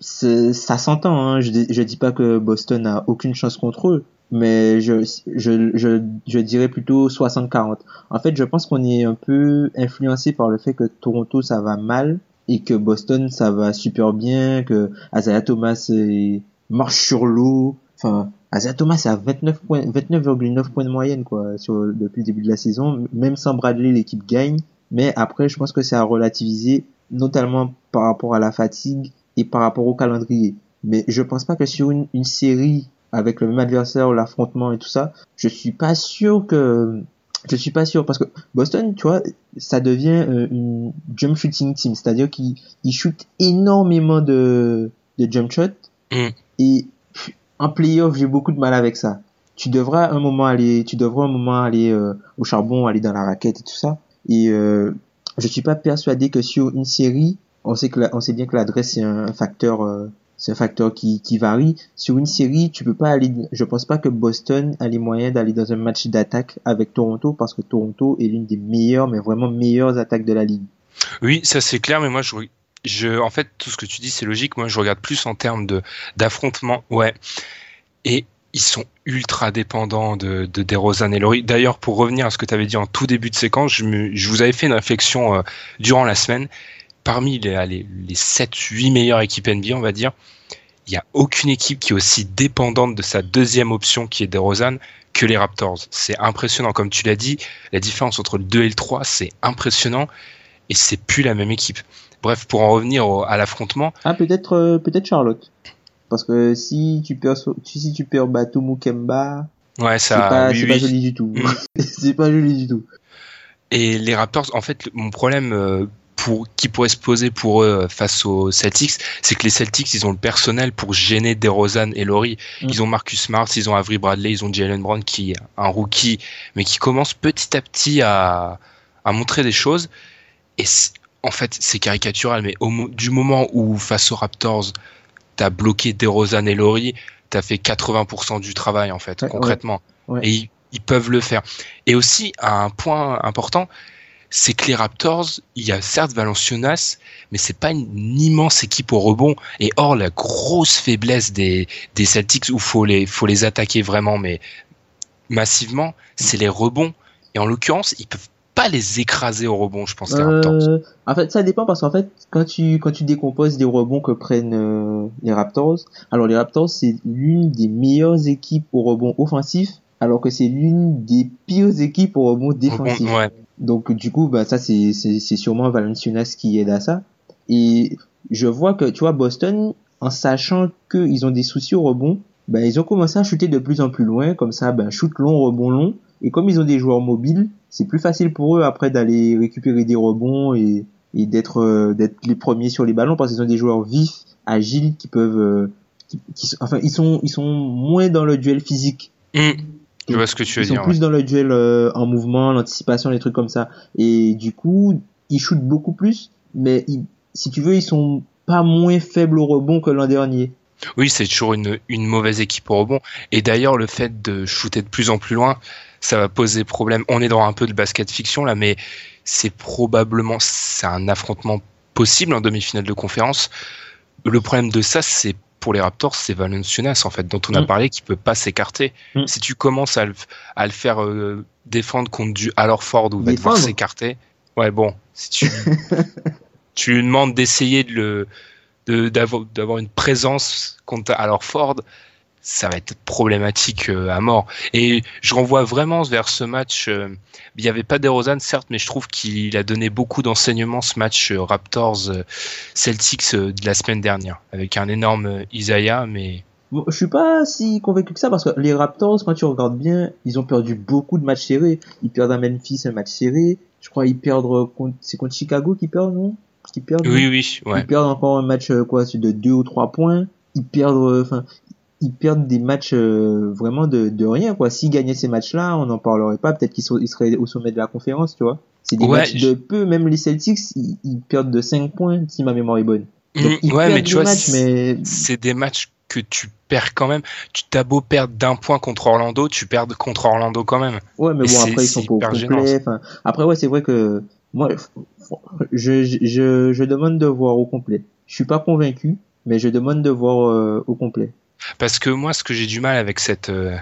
ça s'entend. Hein. Je, dis- dis pas que Boston a aucune chance contre eux, mais je, je, je, je dirais plutôt 60-40. En fait, je pense qu'on est un peu influencé par le fait que Toronto ça va mal et que Boston ça va super bien, que Isaiah Thomas marche sur l'eau. Enfin, Isaiah Thomas est à 29 points, 29,9 points de moyenne quoi sur depuis le début de la saison. Même sans Bradley, l'équipe gagne. Mais après, je pense que c'est à relativiser, notamment par rapport à la fatigue et par rapport au calendrier. Mais je pense pas que sur une, une série avec le même adversaire, l'affrontement et tout ça, je suis pas sûr que je suis pas sûr parce que Boston, tu vois, ça devient euh, une jump shooting team, c'est-à-dire qu'ils ils shootent énormément de de jump shots Mm. et en playoff, j'ai beaucoup de mal avec ça. Tu devras un moment aller, tu devras un moment aller euh, au charbon, aller dans la raquette et tout ça. Et euh, je suis pas persuadé que sur une série, on sait bien que l'adresse c'est un facteur, euh, qui, varie. Sur une série, tu peux pas aller. Je pense pas que Boston a les moyens d'aller dans un match d'attaque avec Toronto parce que Toronto est l'une des meilleures, mais vraiment meilleures attaques de la ligue. Oui, ça c'est clair, mais moi je, en fait, tout ce que tu dis c'est logique. Moi je regarde plus en termes de d'affrontement, ouais. Et ils sont ultra dépendants de, de et Laurie. D'ailleurs, pour revenir à ce que tu avais dit en tout début de séquence, je vous avais fait une réflexion euh, durant la semaine. Parmi les, allez, les 7-8 meilleures équipes NBA, on va dire, il n'y a aucune équipe qui est aussi dépendante de sa deuxième option qui est DeRozan que les Raptors. C'est impressionnant, comme tu l'as dit, la différence entre le 2 et le 3, c'est impressionnant et c'est plus la même équipe. Bref, pour en revenir au- à l'affrontement, Ah peut-être euh, peut-être Charlotte. Parce que si tu perds si tu perds Kemba, ouais, c'est ça, pas oui, c'est oui. pas joli du tout. c'est pas joli du tout. Et les Raptors, en fait, mon problème euh, pour qui pourrait se poser pour eux euh, face aux Celtics, c'est que les Celtics, ils ont le personnel pour gêner DeRozan et Laurie. Mm. Ils ont Marcus Smart, ils ont Avery Bradley, ils ont Jalen Brown qui est un rookie, mais qui commence petit à petit à, à montrer des choses. Et en fait, c'est caricatural, mais au, du moment où face aux Raptors, t'as bloqué DeRozan et Laurie, t'as fait 80% du travail en fait, Ouais, concrètement. ouais. Et ils, ils peuvent le faire. Et aussi, un point important, c'est que les Raptors, il y a certes Valanciunas, mais c'est pas une, immense équipe au rebond. Et or, la grosse faiblesse des, des Celtics où faut les, faut les attaquer vraiment, mais massivement, c'est les rebonds. Et en l'occurrence, ils peuvent pas les écraser au rebond, je pense, les Raptors. Euh, en fait, ça dépend parce qu'en fait, quand tu quand tu décomposes des rebonds que prennent euh, les Raptors, alors les Raptors c'est l'une des meilleures équipes au rebond offensif, alors que c'est l'une des pires équipes au rebond défensif. Rebond, ouais. Donc du coup, bah ça c'est sûrement Valanciunas qui aide à ça. Et je vois que tu vois Boston, en sachant qu'ils ont des soucis au rebond, ben ils ont commencé à shooter de plus en plus loin, comme ça, ben shoot long, rebond long. Et comme ils ont des joueurs mobiles, c'est plus facile pour eux après d'aller récupérer des rebonds et et d'être euh, d'être les premiers sur les ballons parce qu'ils ont des joueurs vifs, agiles qui peuvent euh, qui, enfin ils sont ils sont moins dans le duel physique. Hum, Je vois ce que tu veux Ils sont dire. plus dans le duel euh, en mouvement, l'anticipation, les trucs comme ça. Et du coup, ils shootent beaucoup plus, mais ils- si tu veux, ils sont pas moins faibles au rebond que l'an dernier. Oui, c'est toujours une, une mauvaise équipe au rebond. Et d'ailleurs, le fait de shooter de plus en plus loin, ça va poser problème. On est dans un peu de basket fiction là, mais c'est probablement c'est un affrontement possible en demi-finale de conférence. Le problème de ça, c'est pour les Raptors, c'est Valenciunas en fait, dont on a Mm. parlé, qui peut pas s'écarter. Mm. Si tu commences à le, à le faire euh, défendre contre du alors Ford ou va devoir s'écarter, ouais bon, si tu tu lui demandes d'essayer de le d'avoir une présence contre alors Ford, ça va être problématique euh, à mort. Et je renvoie vraiment vers ce match. euh, il n'y avait pas DeRozan certes, mais je trouve qu'il a donné beaucoup d'enseignements ce match euh, Raptors Celtics euh, de la semaine dernière, avec un énorme Isaiah, mais Bon, je suis pas si convaincu que ça parce que les Raptors, quand tu regardes bien, ils ont perdu beaucoup de matchs serrés. Ils perdent à Memphis un match serré. Je crois ils perdent contre, c'est contre Chicago qu'ils perdent, non? Qu'ils perdent. oui oui ouais. Ils perdent encore un match quoi, de deux ou trois points. Ils perdent, enfin, ils perdent des matchs euh, vraiment de, de rien quoi. S'ils gagnaient ces matchs-là, on n'en parlerait pas. Peut-être qu'ils seraient au sommet de la conférence, tu vois. C'est des Ouais, matchs de peu. Même les Celtics, ils, ils perdent de 5 points si ma mémoire est bonne. Donc, Mm, ils ouais, mais tu vois, c'est- mais c'est des matchs que tu perds quand même. Tu t'as beau perdre d'un point contre Orlando, tu perds contre Orlando quand même. Ouais, mais Et bon, après, ils sont pas complet. Enfin, après, ouais, c'est vrai que moi, je, je, je, je demande de voir au complet. Je suis pas convaincu, mais je demande de voir euh, au complet. Parce que moi, ce que j'ai du mal avec cette, euh,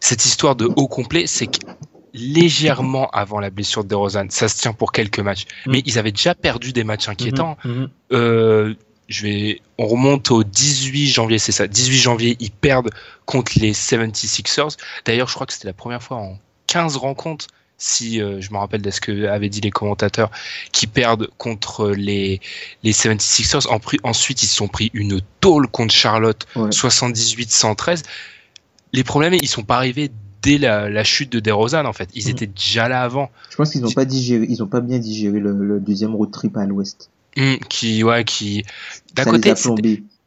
cette histoire de haut complet, c'est que légèrement avant la blessure de DeRozan, ça se tient pour quelques matchs. Mm. Mais ils avaient déjà perdu des matchs inquiétants. Mhm, mhm. Euh, je vais, on remonte au 18 janvier, c'est ça. 18 janvier, ils perdent contre les 76ers. D'ailleurs, je crois que c'était la première fois en 15 rencontres, si euh, je me rappelle de ce que avaient dit les commentateurs, qui perdent contre les, les 76ers. En pri- ensuite, ils se sont pris une tôle contre Charlotte, Ouais. 78-113. Les problèmes, ils sont pas arrivés dès la, la chute de DeRozan, en fait. Ils Mhm. étaient déjà là avant. Je pense qu'ils ont pas digéré, ils ont pas bien digéré le, le deuxième road trip à l'ouest. Hum, qui, ouais, qui, d'un côté,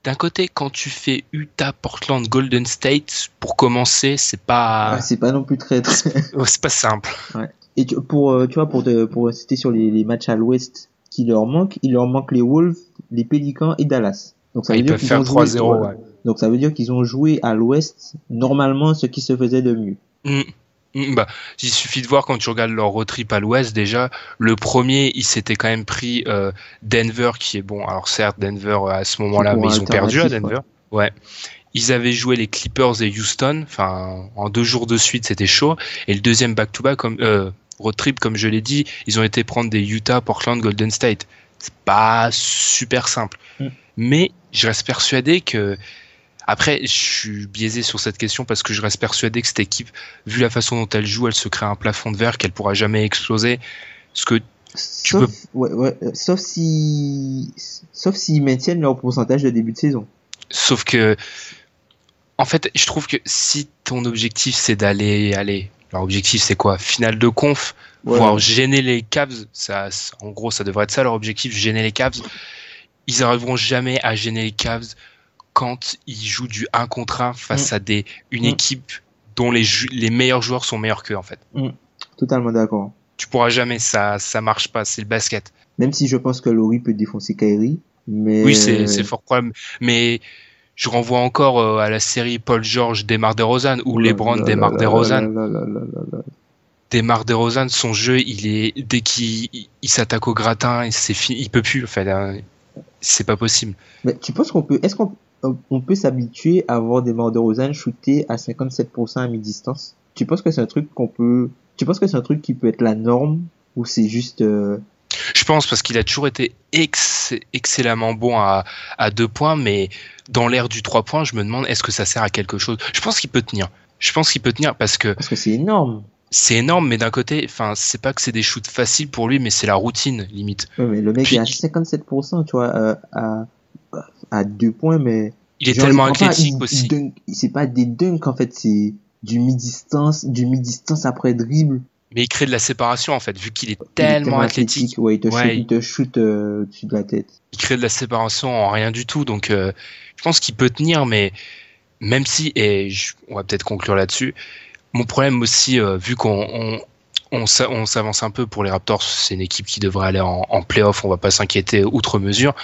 d'un côté, quand tu fais Utah, Portland, Golden State, pour commencer, c'est pas, Ouais, c'est pas non plus très, très... c'est pas simple. Et tu, pour, euh, tu vois, pour te, pour citer sur les, les matchs à l'ouest qui leur manquent, il leur manque les Wolves, les Pélicans et Dallas. Donc ça veut Ils dire peuvent qu'ils faire ont joué, 3-0, voilà. ouais. Donc ça veut dire qu'ils ont joué à l'ouest normalement ce qui se faisait de mieux. Hum, bah, il suffit de voir quand tu regardes leur road trip à l'ouest, déjà, le premier, ils s'étaient quand même pris euh, Denver, qui est bon. Alors certes, Denver, à ce moment-là, mais ils ont perdu à Denver. Ouais. Ils avaient joué les Clippers et Houston, enfin, en deux jours de suite, c'était chaud. Et le deuxième back-to-back, comme, euh, road trip, comme je l'ai dit, ils ont été prendre des Utah, Portland, Golden State. C'est pas super simple. Mm. Mais je reste persuadé que, après, je suis biaisé sur cette question parce que je reste persuadé que cette équipe, vu la façon dont elle joue, elle se crée un plafond de verre qu'elle pourra jamais exploser. Parce que Sauf, ouais, ouais, euh, sauf si, sauf s'ils maintiennent leur pourcentage de début de saison. Sauf que, en fait, je trouve que si ton objectif c'est d'aller, aller, leur objectif c'est quoi? Finale de conf, Ouais. voire gêner les Cavs, ça- en gros, ça devrait être ça leur objectif, gêner les Cavs. Ils arriveront jamais à gêner les Cavs quand ils jouent du 1 contre 1 face à des, une Mm. équipe dont les, les meilleurs joueurs sont meilleurs qu'eux, en fait. Totalement d'accord. Tu pourras jamais, ça, ça marche pas, c'est le basket. Même si je pense que Laurie peut défoncer Kyrie, mais Oui, c'est fort probable. Mais je renvoie encore euh, à la série Paul George démarre des Rosanne ou LeBron Là, là, démarre des Rosanne. Démarre des Rosanne, son jeu, il est dès qu'il il, il s'attaque au gratin, c'est fini, il peut plus. En fait, hein. c'est pas possible. Mais tu penses qu'on peut, est-ce qu'on on peut s'habituer à voir des morts de Rosanne shooter à 57% à mi-distance Tu penses que c'est un truc qu'on peut, tu penses que c'est un truc qui peut être la norme ou c'est juste euh, Je pense parce qu'il a toujours été ex- excellemment bon à, à deux points, mais dans l'ère du trois points, je me demande est-ce que ça sert à quelque chose? Je pense qu'il peut tenir. Je pense qu'il peut tenir parce que parce que c'est énorme. c'est énorme, mais d'un côté, enfin, c'est pas que c'est des shoots faciles pour lui, mais c'est la routine limite. Mais le mec Puis- est à 57%, tu vois, euh, à à deux points, mais Il est genre, tellement athlétique aussi. C'est pas des dunks en fait, c'est du mi-distance, du mi-distance après dribble. Mais il crée de la séparation en fait, vu qu'il est tellement athlétique. Ouais, il te Ouais, shoot, il- il te shoot euh, au-dessus de la tête. il crée de la séparation en rien du tout. Donc, euh, je pense qu'il peut tenir, mais même si, et je- on va peut-être conclure là-dessus, mon problème aussi, euh, vu qu'on on, on s'a- on s'avance un peu pour les Raptors, c'est une équipe qui devrait aller en, en playoff, on va pas s'inquiéter outre mesure.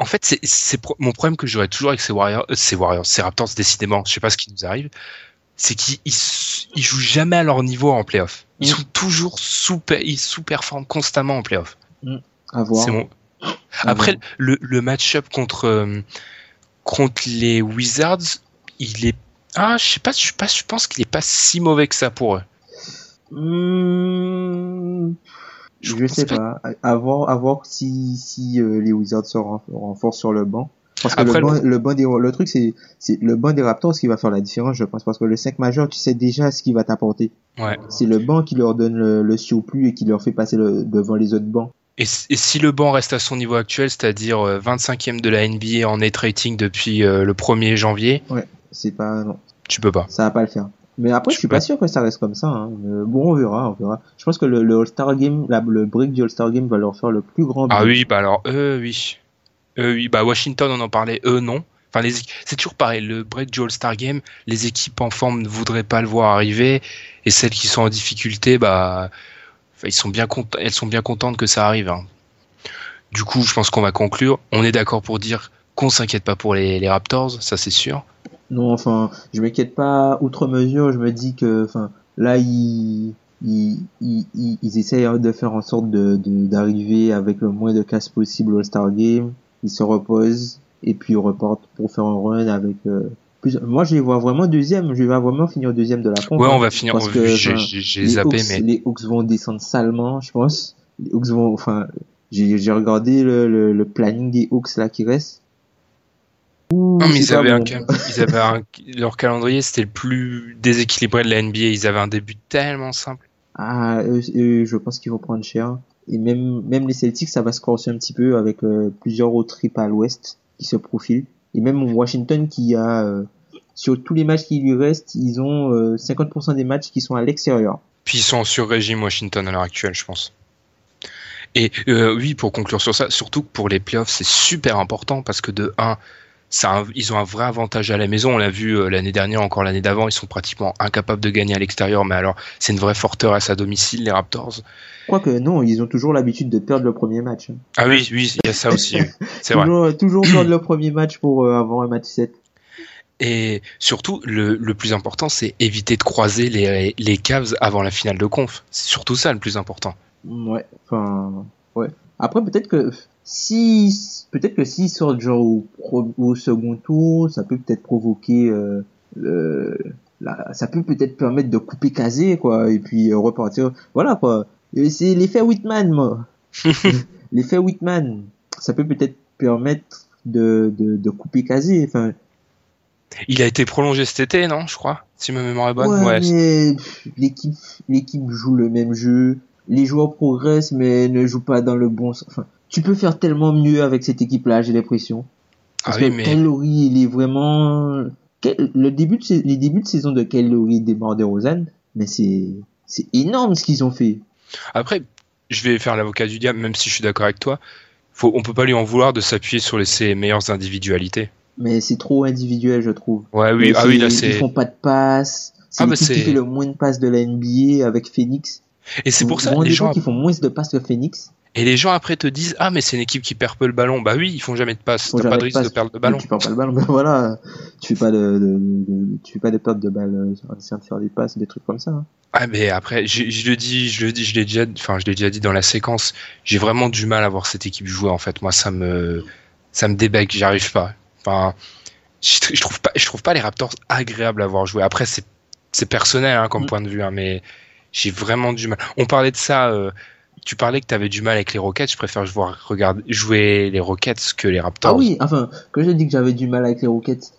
En fait, c'est pro- mon problème que j'aurais toujours avec ces Warriors, euh, ces Warriors, ces Raptors, décidément, je sais pas ce qui nous arrive, c'est qu'ils ils, jouent jamais à leur niveau en playoff. Ils Mm. sont toujours sous, ils sous-performent constamment en playoff. À voir. C'est mon, À après, voir. le, le match-up contre, euh, contre les Wizards, il est. Ah, je sais pas, je, pas, je pense qu'il est pas si mauvais que ça pour eux. Hmm, Je sais pas. À voir, à voir si, si euh, les Wizards se ren- renforcent sur le banc. Parce que Après, le, banc, le banc des, le truc, c'est, c'est le banc des Raptors qui va faire la différence, je pense. Parce que le 5 majeur, tu sais déjà ce qu'il va t'apporter. Ouais. C'est le banc qui leur donne le, le surplus et qui leur fait passer le, devant les autres bancs. Et, et si le banc reste à son niveau actuel, c'est-à-dire euh, 25e de la NBA en net rating depuis euh, le 1er janvier, C'est pas, non, tu peux pas. ça va pas le faire. Mais après, Je suis pas. sûr que ça reste comme ça. Hein. Bon, on verra, on verra. Je pense que le, le All-Star Game, la- le break du All-Star Game va leur faire le plus grand bien. Ah oui, bah alors eux, oui. Eux, oui. Bah Washington, on en parlait, eux, non. Enfin, les, c'est toujours pareil. Le break du All-Star Game, les équipes en forme ne voudraient pas le voir arriver, et celles qui sont en difficulté, bah, ils sont bien cont- elles sont bien contentes que ça arrive. hein. Du coup, je pense qu'on va conclure. On est d'accord pour dire qu'on s'inquiète pas pour les, les Raptors, ça c'est sûr. Non, enfin, je m'inquiète pas outre mesure. Je me dis que, enfin, là, ils, ils, ils, ils, essayent de faire en sorte de, d'arriver avec le moins de casse possible au All-Star Game. Ils se reposent et puis ils repartent pour faire un run avec. euh, plus... Moi, je les vois vraiment deuxième. Je vois vraiment finir deuxième de la conf. Ouais, hein, on va finir. parce que, j'ai, zappé, Hawks, mais les Hawks vont descendre salement, je pense. Les Hawks vont, enfin, j'ai, j'ai regardé le, le, le planning des Hawks là qui reste. Ouh, Non, mais ils avaient, un, bon. ils avaient un- leur calendrier, c'était le plus déséquilibré de la NBA. Ils avaient un début tellement simple. Ah, eux, eux, je pense qu'ils vont prendre cher. Et même, même les Celtics, ça va se corser un petit peu avec euh, plusieurs autres tripes à l'ouest qui se profilent. Et même Washington qui a, euh, sur tous les matchs qui lui restent, ils ont euh, 50% des matchs qui sont à l'extérieur. Puis ils sont en sur-régime Washington à l'heure actuelle, je pense. Et euh, oui, pour conclure sur ça, surtout que pour les playoffs, c'est super important parce que de 1, ça, ils ont un vrai avantage à la maison. On l'a vu euh, l'année dernière, encore l'année d'avant, ils sont pratiquement incapables de gagner à l'extérieur. Mais alors, c'est une vraie forteresse à domicile, les Raptors. Quoique non, ils ont toujours l'habitude de perdre le premier match. Ah oui, oui, il y a ça aussi. C'est vrai. Toujours, toujours perdre le premier match pour euh, avoir un match 7. Et surtout, le, le plus important, c'est éviter de croiser les, les Cavs avant la finale de conf. C'est surtout ça le plus important. Ouais, enfin, ouais. Après, peut-être que si, peut-être que s'ils sortent genre au, au second tour, ça peut peut-être provoquer, euh, le, la, ça peut peut-être permettre de couper casé, quoi, et puis euh, repartir. Voilà, quoi. C'est l'effet Whitman, moi. l'effet Whitman. Ça peut peut-être permettre de, de, de couper casé. Enfin, Il a été prolongé cet été, non Je crois, si ma mémoire est bonne? Ouais, Ouais, l'équipe, l'équipe joue le même jeu. Les joueurs progressent, mais ne jouent pas dans le bon sens. Enfin, tu peux faire tellement mieux avec cette équipe-là, j'ai l'impression. Parce Ah oui, que mais- il est vraiment, le début de, les débuts de saison de Lowry et Demar DeRozan, mais c'est, c'est énorme ce qu'ils ont fait. Après, je vais faire l'avocat du diable, même si je suis d'accord avec toi. Faut, on peut pas lui en vouloir de s'appuyer sur les, ses meilleures individualités. Mais c'est trop individuel, je trouve. Ouais, oui, ah oui, là Ils c'est. font pas de passes. C'est Ah, bah, qui fait le moins de passes de la NBA avec Phoenix. Et c'est pour ça, les gens, qu'ils font moins de passes que Phoenix. Et les gens après te disent, ah, mais c'est une équipe qui perd peu le ballon. Bah oui, ils font jamais de passe. T'as pas de risque de passe. perdre le ballon. Tu perds pas le ballon, ben voilà. Tu fais pas de, de, de- tu fais pas de perte de balle euh, de faire des passes, des trucs comme ça. hein. Ah, mais après, je, je le dis, je le dis, je l'ai déjà, enfin, je l'ai déjà dit dans la séquence. J'ai vraiment du mal à voir cette équipe jouer, en fait. Moi, ça me, ça me débecque, j'arrive pas. Enfin, je, je trouve pas, je trouve pas les Raptors agréables à voir jouer. Après, c'est, c'est personnel, hein, comme Mm. point de vue, hein, mais j'ai vraiment du mal. On parlait de ça, euh, tu parlais que tu avais du mal avec les Rockets. Je préfère voir regarder, jouer les Rockets que les Raptors. Ah oui, enfin, quand j'ai dit que j'avais du mal avec les Rockets,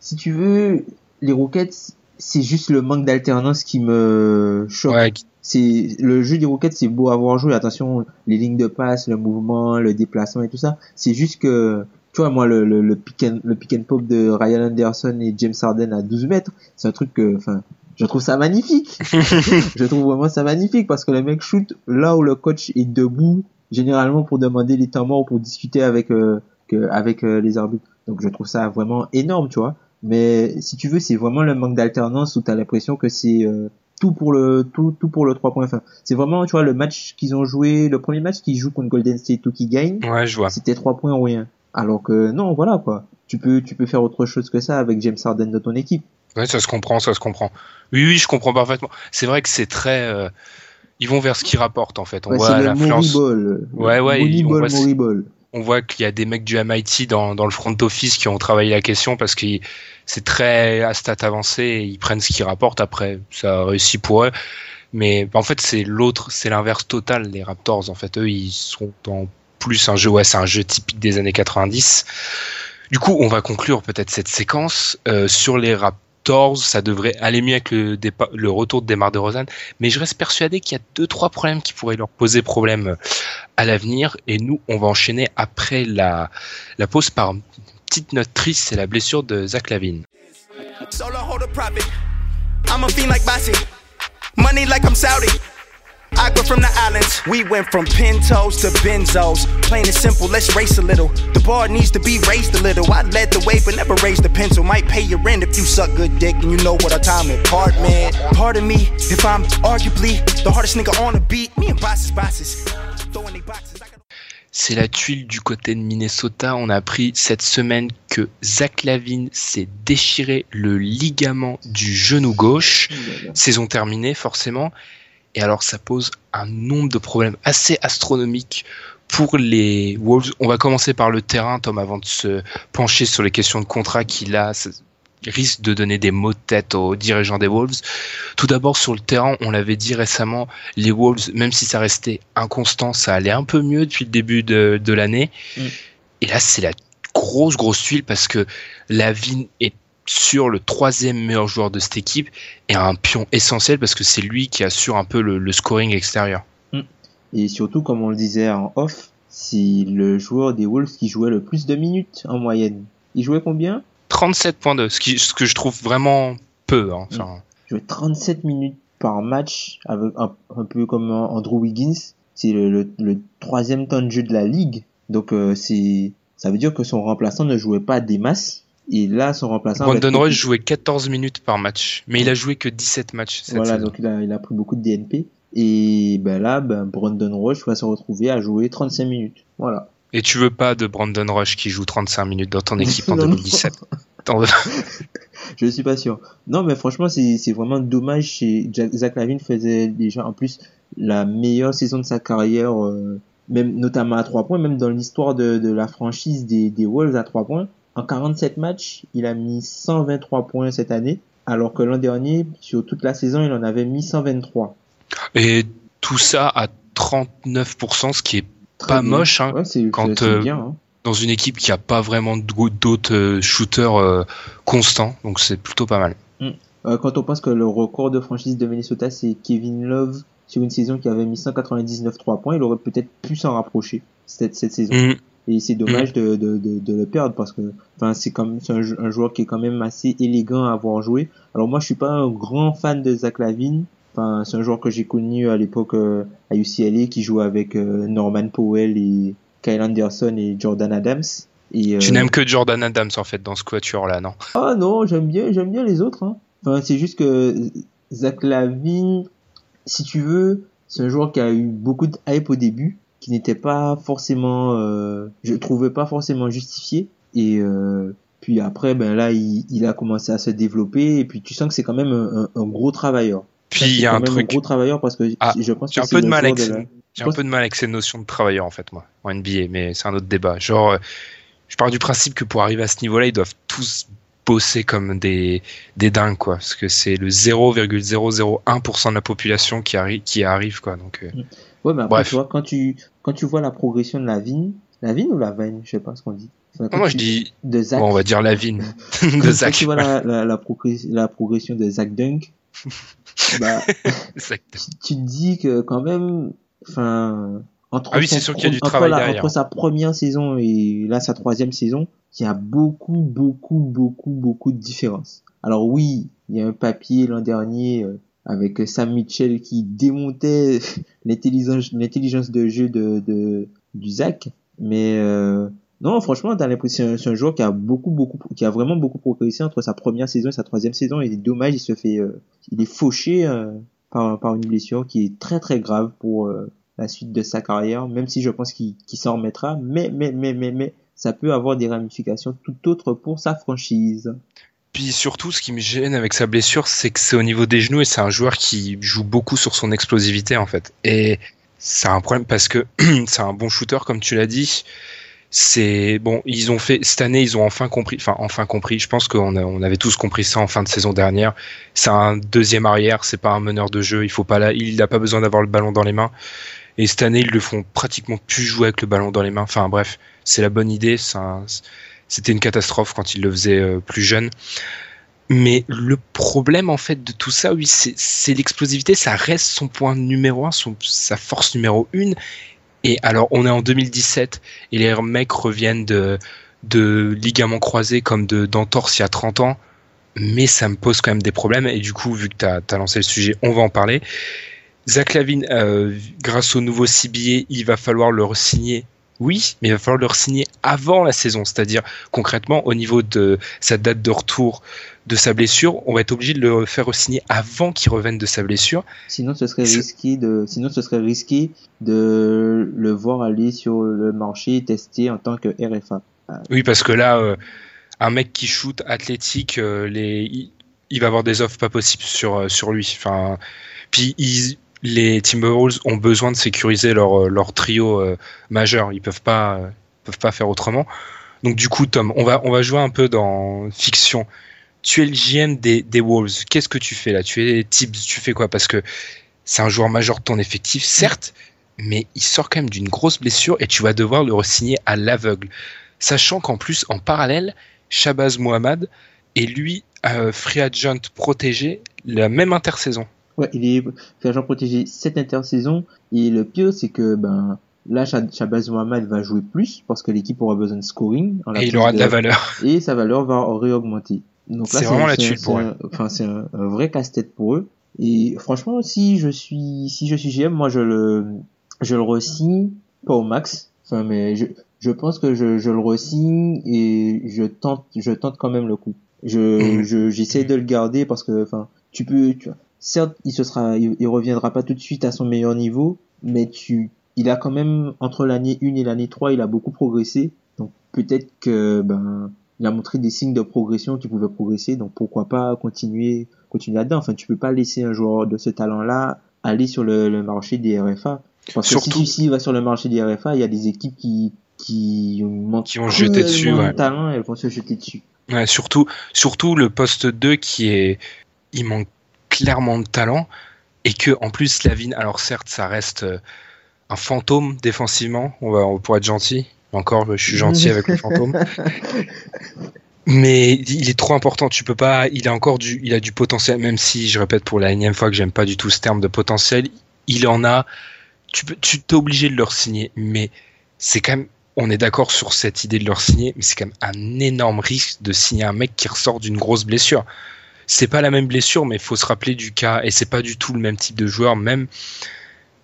si tu veux, les Rockets, c'est juste le manque d'alternance qui me choque. Ouais, C'est le jeu des Rockets, c'est beau à avoir joué. Attention, les lignes de passe, le mouvement, le déplacement et tout ça. C'est juste que, tu vois, moi, le, le, le pick and, le pick and pop de Ryan Anderson et James Harden à 12 mètres, c'est un truc que, enfin, je trouve ça magnifique. je trouve vraiment ça magnifique parce que le mec shoot là où le coach est debout, généralement pour demander les temps morts, pour discuter avec euh, que, avec euh, les arbitres. Donc je trouve ça vraiment énorme, tu vois. Mais si tu veux, c'est vraiment le manque d'alternance où t'as l'impression que c'est euh, tout pour le tout tout pour le 3 points fin. C'est vraiment, tu vois, le match qu'ils ont joué, le premier match qu'ils jouent contre Golden State ou qui gagne, Ouais, je vois. c'était 3 points ou rien. Alors que non, voilà quoi. Tu peux tu peux faire autre chose que ça avec James Harden de ton équipe. Ouais, ça se comprend, ça se comprend. Oui, oui, je comprends parfaitement. C'est vrai que c'est très. euh, Ils vont vers ce qu'ils rapportent en fait. On Ouais, voit l'influence. Ouais, ouais, Money on voit-. On voit qu'il y a des mecs du MIT dans, dans le front office qui ont travaillé la question parce que c'est très à stat avancé et ils prennent ce qu'ils rapportent. Après, ça réussit pour eux. Mais en fait, c'est l'autre, c'est l'inverse total des Raptors. En fait, eux, ils sont en plus un jeu, ouais, c'est un jeu typique des années 90. Du coup, on va conclure peut-être cette séquence euh, sur les Raptors. Ça devrait aller mieux avec le, retour de Demar DeRozan, mais je reste persuadé qu'il y a deux trois problèmes qui pourraient leur poser problème euh, à l'avenir. Et nous, on va enchaîner après la pause par une petite note triste, c'est la blessure de Zach Lavine. I go from the islands. We went from Pintos to Benzos. Plain and simple, let's race a little. The bar needs to be raised a little. I led the way, but never raised the pencil. Might pay your rent if you suck good dick and you know what our time. Pardon, man. Pardon me if I'm arguably the hardest nigga on the beat. Me and bosses, bosses. Throwing they boxes. I C'est la tuile du côté de Minnesota. On a appris cette semaine que Zach Lavine s'est déchiré le ligament du genou gauche. Saison terminée, forcément. Et alors, ça pose un nombre de problèmes assez astronomiques pour les Wolves. On va commencer par le terrain, Tom, avant de se pencher sur les questions de contrat qu'il a. Ça risque de donner des maux de tête aux dirigeants des Wolves. Tout d'abord, sur le terrain, on l'avait dit récemment, les Wolves, même si ça restait inconstant, ça allait un peu mieux depuis le début de, de l'année. Mm. Et là, c'est la grosse, grosse tuile parce que Lavine est sur le troisième meilleur joueur de cette équipe et un pion essentiel parce que c'est lui qui assure un peu le, le scoring extérieur. Et surtout, comme on le disait en off, c'est le joueur des Wolves qui jouait le plus de minutes en moyenne. Il jouait combien? 37.2, ce, qui, ce que je trouve vraiment peu. hein. Il jouait 37 minutes par match, avec un, un peu comme Andrew Wiggins. C'est le, le, le troisième temps de jeu de la ligue. Donc euh, c'est ça veut dire que son remplaçant ne jouait pas des masses. Et là, son remplaçant... Brandon Roy jouait 14 minutes par match, mais il a joué que 17 matchs cette Voilà, saison. donc il a, il a pris beaucoup de DNP. Et ben là, ben Brandon Rush va se retrouver à jouer 35 minutes. Voilà. Et tu veux pas de Brandon Rush qui joue 35 minutes dans ton équipe en Non, non. 2017 Attends, Je suis pas sûr. Non, mais franchement, c'est vraiment dommage. Chez Zach Lavine faisait déjà en plus la meilleure saison de sa carrière, euh, même notamment à trois points, même dans l'histoire de, de la franchise des, des Wolves à trois points. En 47 matchs, il a mis 123 points cette année, alors que l'an dernier, sur toute la saison, il en avait mis 123. Et tout ça à 39%, ce qui est Très pas bien. moche hein, Ouais, quand, euh, bien. Hein. dans une équipe qui a pas vraiment d'au- d'autres euh, shooters euh, constants, donc c'est plutôt pas mal. Euh, quand on pense que le record de franchise de Minnesota, c'est Kevin Love sur une saison qui avait mis 199 3 points, il aurait peut-être pu s'en rapprocher cette, cette saison. Mhm. Et c'est dommage de, de, de, de le perdre parce que enfin c'est comme c'est un, jou- un joueur qui est quand même assez élégant à avoir joué. Alors moi je suis pas un grand fan de Zach Lavine. Enfin c'est un joueur que j'ai connu à l'époque euh, à UCLA qui jouait avec euh, Norman Powell et Kyle Anderson et Jordan Adams. Et, Tu euh, n'aimes que Jordan Adams en fait dans ce quatuor là, non? Ah non, j'aime bien, j'aime bien les autres. Hein. Enfin, c'est juste que Zach Lavine, si tu veux, c'est un joueur qui a eu beaucoup de hype au début, qui n'était pas forcément, euh, je trouvais pas forcément justifié. Et euh, puis après, ben là, il, il a commencé à se développer. Et puis tu sens que c'est quand même un, un- un gros travailleur. Puis il y a un truc, un gros travailleur parce que Ah, je pense j'ai un peu de mal avec la- j'ai un pense- peu de mal avec ces notions de travailleur en fait moi en NBA, mais c'est un autre débat. Genre, euh, je pars du principe que pour arriver à ce niveau-là, ils doivent tous bosser comme des des dingues quoi, parce que c'est le 0,001% de la population qui arrive qui arrive quoi. Donc euh, Ouais, mais après, Bref. tu vois, quand tu, quand tu vois la progression de la vigne, la vigne ou la veine, je sais pas ce qu'on dit. Enfin, quand moi tu- je dis, de Zach. bon, on va dire la vigne de Quand Zach. tu vois la, la, la, progression, la progression de Zach Dunk, bah, Zach. tu, tu te dis que quand même, enfin, entre, Ah oui, son sûr qu'il y a du entre travail la- derrière. entre sa première saison et là sa troisième saison, il y a beaucoup, beaucoup, beaucoup, beaucoup de différences. Alors oui, il y a un papier l'an dernier euh, avec Sam Mitchell qui démontait l'intelligence, de jeu de, de du Zach. Mais euh, non, franchement, t'as l'impression c'est un joueur qui a beaucoup, beaucoup, qui a vraiment beaucoup progressé entre sa première saison et sa troisième saison. Et dommage, il se fait, euh, il est fauché par, par une blessure qui est très très grave pour la suite de sa carrière. Même si je pense qu'il qu'il s'en remettra, mais mais mais mais mais ça peut avoir des ramifications tout autres pour sa franchise. Puis surtout, ce qui me gêne avec sa blessure, c'est que c'est au niveau des genoux et c'est un joueur qui joue beaucoup sur son explosivité en fait. Et c'est un problème parce que c'est un bon shooter comme tu l'as dit. C'est bon, ils ont fait cette année, ils ont enfin compris, enfin enfin compris. Je pense qu'on on avait tous compris ça en fin de saison dernière. C'est un deuxième arrière, c'est pas un meneur de jeu. Il faut pas là, il n'a pas besoin d'avoir le ballon dans les mains. Et cette année, ils le font pratiquement plus jouer avec le ballon dans les mains. Enfin bref, c'est la bonne idée. C'était une catastrophe quand il le faisait euh, plus jeune. Mais le problème en fait de tout ça, oui, c'est l'explosivité. Ça reste son point numéro un, sa force numéro une. Et alors, on est en 2017 et les mecs reviennent de, ligaments croisés comme de d'entorse il y a 30 ans. Mais ça me pose quand même des problèmes. Et du coup, vu que tu as, lancé le sujet, on va en parler. Zach Lavine, euh, grâce au nouveau CBA, il va falloir le signer. Oui, mais il va falloir le signer avant la saison. C'est-à-dire, concrètement, au niveau de sa date de retour de sa blessure, on va être obligé de le faire signer avant qu'il revienne de sa blessure. Sinon, ce serait risqué de, sinon, ce serait risqué de le voir aller sur le marché tester en tant que RFA. Oui, parce que là, euh, un mec qui shoot athlétique, euh, les, il, va avoir des offres pas possibles sur, sur lui. Enfin, puis il, les Timberwolves ont besoin de sécuriser leur, euh, leur trio euh, majeur. Ils peuvent euh, peuvent pas faire autrement. Donc du coup, Tom, on va, on va jouer un peu dans fiction. Tu es le GM des, des Wolves. Qu'est-ce que tu fais là? Tu es Tibbs, tu fais quoi? Parce que c'est un joueur majeur de ton effectif, certes, mais il sort quand même d'une grosse blessure et tu vas devoir le re-signer à l'aveugle. Sachant qu'en plus, en parallèle, Shabazz Mohamed est lui euh, free agent protégé la même intersaison. Ouais, il est agent protégé cette intersaison. Et le pire, c'est que ben là, Shabazz Mohamed va jouer plus parce que l'équipe aura besoin de scoring. et il aura de, la valeur. Et sa valeur va réaugmenter. Donc là, c'est vraiment là-dessus pour eux. Enfin, c'est un, vrai casse-tête pour eux. Et franchement, si je suis, si je suis GM, moi, je le, je le re-signe pas au max. Enfin, mais je, je pense que je, je le re-signe et je tente, je tente quand même le coup. Je, mmh. je, j'essaie de le garder parce que, enfin, tu peux, tu certes, il se sera, il, reviendra pas tout de suite à son meilleur niveau, mais tu, il a quand même, entre l'année 1 et l'année 3, il a beaucoup progressé. Donc, peut-être que, ben, il a montré des signes de progression qui pouvaient progresser. Donc, pourquoi pas continuer, continuer là-dedans. Enfin, tu peux pas laisser un joueur de ce talent-là aller sur le, marché des RFA. Parce que si tu va sur le marché des RFA, il y a des équipes qui, qui ont, qui ont jeté dessus, ouais. talent, elles vont se jeter dessus. Ouais, surtout, surtout le poste 2 qui est, il manque clairement de talent et que en plus Lavine, alors certes ça reste euh, un fantôme défensivement, on va on pourrait être gentil. Encore, je suis gentil avec le fantôme. Mais il est trop important. Tu peux pas. Il a encore du. Il a du potentiel. Même si je répète pour la énième fois que j'aime pas du tout ce terme de potentiel. Il en a. Tu peux. Tu t'es obligé de leur signer. Mais c'est quand même. On est d'accord sur cette idée de leur signer. Mais c'est quand même un énorme risque de signer un mec qui ressort d'une grosse blessure c'est pas la même blessure, mais il faut se rappeler du cas, et c'est pas du tout le même type de joueur, même.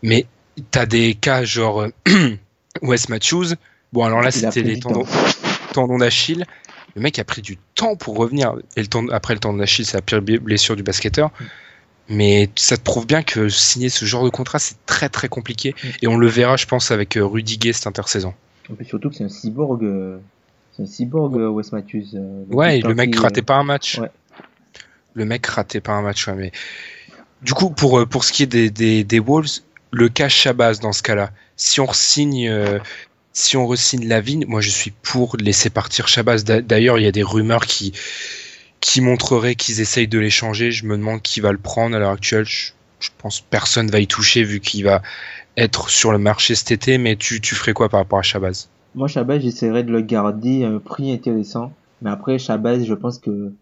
Mais t'as des cas genre euh, Wes Matthews. Bon, alors là, c'était les tendons, tendons d'Achille. Le mec a pris du temps pour revenir. Et le après le tendon d'Achille, c'est la pire blessure du basketteur. Mais ça te prouve bien que signer ce genre de contrat, c'est très très compliqué. Mm. Et on le verra, je pense, avec euh, Rudy Gay cette intersaison. surtout que c'est un cyborg. Euh, c'est un cyborg, Wes Matthews. ouais, le mec ratait pas un match le mec ratait pas un match. mais du coup, pour euh, pour ce qui est des, Wolves, le cas Shabazz dans ce cas-là, si on resigne euh, si on Lavigne, moi je suis pour laisser partir Shabazz. D'ailleurs, il y a des rumeurs qui qui montreraient qu'ils essayent de l'échanger. Je me demande qui va le prendre à l'heure actuelle. Je, pense personne va y toucher vu qu'il va être sur le marché cet été. Mais tu, tu ferais quoi par rapport à Shabazz? Moi, Shabazz, j'essaierais de le garder à un prix intéressant. Mais après, Shabazz, je pense que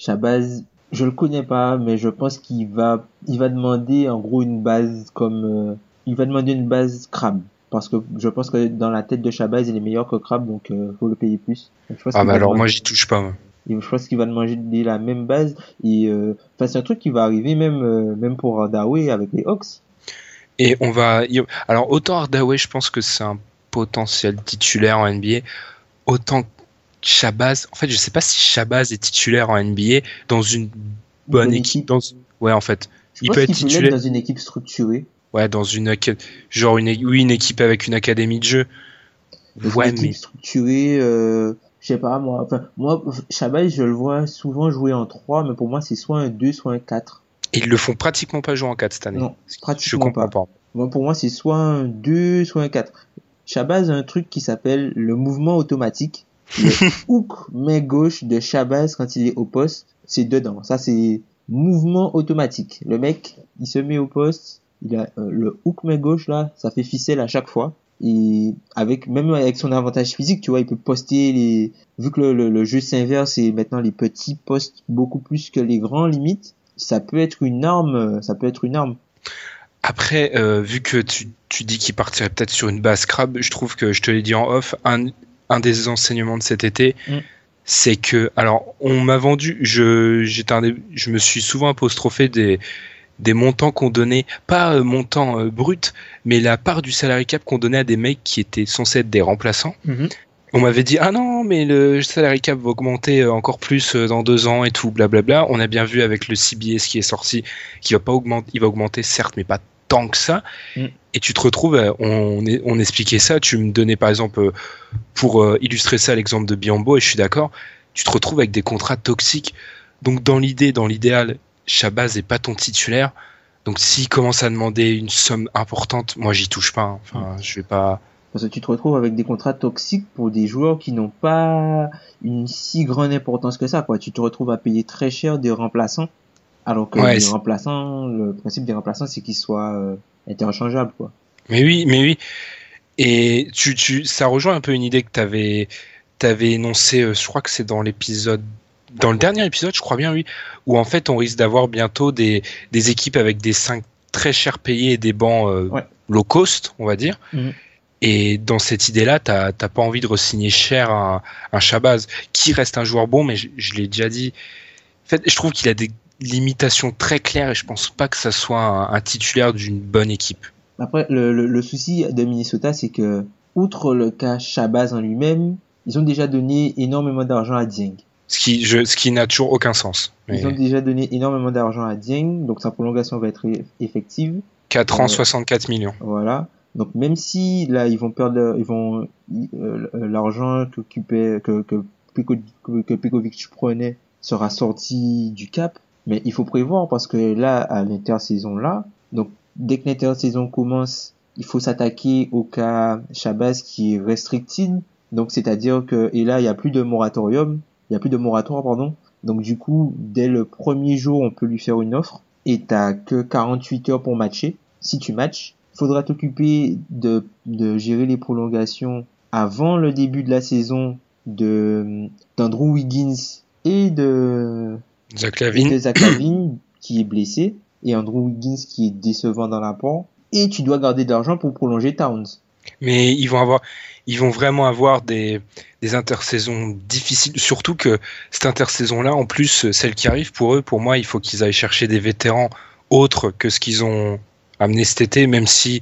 Shabazz, je le connais pas, mais je pense qu'il va, il va demander en gros une base comme, euh, il va demander une base crabe. Parce que je pense que dans la tête de Shabazz, il est meilleur que crabe, donc euh, faut le payer plus. ah bah alors moi j'y touche pas. Et je pense qu'il va manger la même base. Et euh, c'est un truc qui va arriver même, euh, même pour Hardaway avec les Hawks. Et on va. Alors, autant Hardaway, je pense que c'est un potentiel titulaire en NBA, autant Shabazz. En fait, je sais pas si Shabazz est titulaire en NBA dans une bonne, équipe. Dans... Ouais, en fait. il peut être titulaire dans une équipe structurée. Ouais, dans une genre une oui une équipe avec une académie de jeu. ouais, mais structurée. Euh je sais pas moi enfin moi Shabazz je le vois souvent jouer en 3 mais pour moi c'est soit un 2 soit un 4 et ils le font pratiquement pas jouer en 4 cette année non pratiquement je comprends pas, Moi, pour moi c'est soit un 2 soit un 4 Shabazz a un truc qui s'appelle le mouvement automatique le hook main gauche de Shabazz quand il est au poste c'est dedans. Ça c'est mouvement automatique. Le mec il se met au poste il a euh, le hook main gauche là ça fait ficelle à chaque fois. Et avec même avec son avantage physique tu vois il peut poster les vu que le, le, jeu s'inverse et maintenant les petits postent beaucoup plus que les grands limites ça peut être une arme ça peut être une arme. Après euh, vu que tu, tu dis qu'il partirait peut-être sur une base crabe je trouve que je te l'ai dit en off un, un des enseignements de cet été mm. c'est que alors on m'a vendu je j'étais je me suis souvent apostrophé des des montants qu'on donnait, pas euh, montant euh, brut, mais la part du salary cap qu'on donnait à des mecs qui étaient censés être des remplaçants. Mhm. On m'avait dit ah non mais le salary cap va augmenter euh, encore plus dans deux ans et tout blablabla. On a bien vu avec le CBS qui est sorti qu'il va pas augmenter, il va augmenter certes mais pas tant que ça. Mm. Et tu te retrouves, on, on expliquait ça, tu me donnais par exemple pour illustrer ça l'exemple de Biombo et je suis d'accord. Tu te retrouves avec des contrats toxiques. Donc dans l'idée, dans l'idéal, Shabazz est pas ton titulaire. Donc s'il commence à demander une somme importante, moi j'y touche pas. Hein. Enfin, je vais pas. Parce que tu te retrouves avec des contrats toxiques pour des joueurs qui n'ont pas une si grande importance que ça. Quoi. Tu te retrouves à payer très cher des remplaçants, alors que les remplaçants, le principe des remplaçants, c'est qu'ils soient euh, interchangeables. Quoi. Mais oui, mais oui. Et tu, tu, ça rejoint un peu une idée que tu avais, avais énoncée, euh, je crois que c'est dans l'épisode dans le dernier épisode, je crois bien, oui, où en fait on risque d'avoir bientôt des, des équipes avec des 5 très chers payés et des bancs euh, low cost, on va dire. Mhm. Et dans cette idée-là, t'as pas envie de re-signer cher un, un Shabazz, qui reste un joueur bon, mais je, l'ai déjà dit. En fait, je trouve qu'il a des limitations très claires et je pense pas que ça soit un, titulaire d'une bonne équipe. Après, le, le, souci de Minnesota, c'est que, outre le cas Shabazz en lui-même, ils ont déjà donné énormément d'argent à Dieng ce qui, je, ce qui n'a toujours aucun sens. Ils ont déjà donné énormément d'argent à Dieng, donc sa prolongation va être effective. 4 ans, 64 euh, millions. Voilà. Donc même si là ils vont perdre, ils vont euh, l'argent que, que, que, que Pekovic prenait sera sorti du cap, mais il faut prévoir parce que là à l'intersaison là, donc dès que l'intersaison commence, il faut s'attaquer au cas Shabazz qui est restricted, donc c'est-à-dire que et là il y a plus de moratorium, il y a plus de moratoire, pardon. Donc du coup, dès le premier jour, on peut lui faire une offre et t'as que 48 heures pour matcher. Si tu matches, faudra t'occuper de, de gérer les prolongations avant le début de la saison de d'Andrew Wiggins et de Zach Lavine. qui est blessé et Andrew Wiggins qui est décevant dans l'apport et tu dois garder de l'argent pour prolonger Towns. Mais ils vont avoir, ils vont vraiment avoir des, des intersaisons difficiles. Surtout que cette intersaison-là, en plus, celle qui arrive pour eux, pour moi, il faut qu'ils aillent chercher des vétérans autres que ce qu'ils ont amené cet été, même si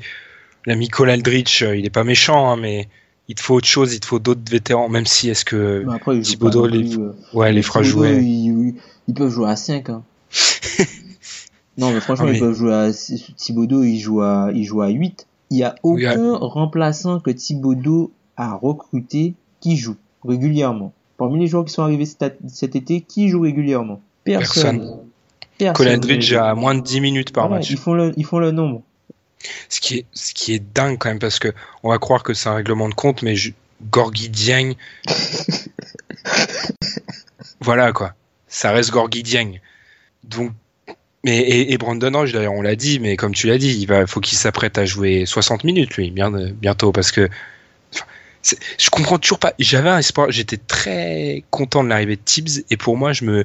l'ami Cole Aldrich, il est pas méchant, hein, mais il te faut autre chose, il te faut d'autres vétérans, même si est-ce que Thibodeau les, euh, ouais, les fera jouer. Ils, peuvent jouer à 5. Hein. non, mais franchement, ah, ils peuvent jouer à Thibodeau, il joue à, il joue à 8. Il n'y a aucun remplaçant que Thibodeau a recruté qui joue régulièrement. Parmi les joueurs qui sont arrivés cet, été, qui joue régulièrement? Personne. Personne. Colin a moins de 10 minutes par match. Ils font, le, ils font le nombre. Ce qui, est, ce qui est dingue quand même, parce que on va croire que c'est un règlement de compte, mais je, Gorgui Dieng. voilà quoi. Ça reste Gorgui Dieng. Donc mais, et, et Brandon Roche, d'ailleurs, on l'a dit, mais comme tu l'as dit, il va, faut qu'il s'apprête à jouer 60 minutes, lui, bien, bientôt, parce que je comprends toujours pas. J'avais un espoir, j'étais très content de l'arrivée de Tibbs, et pour moi, je me,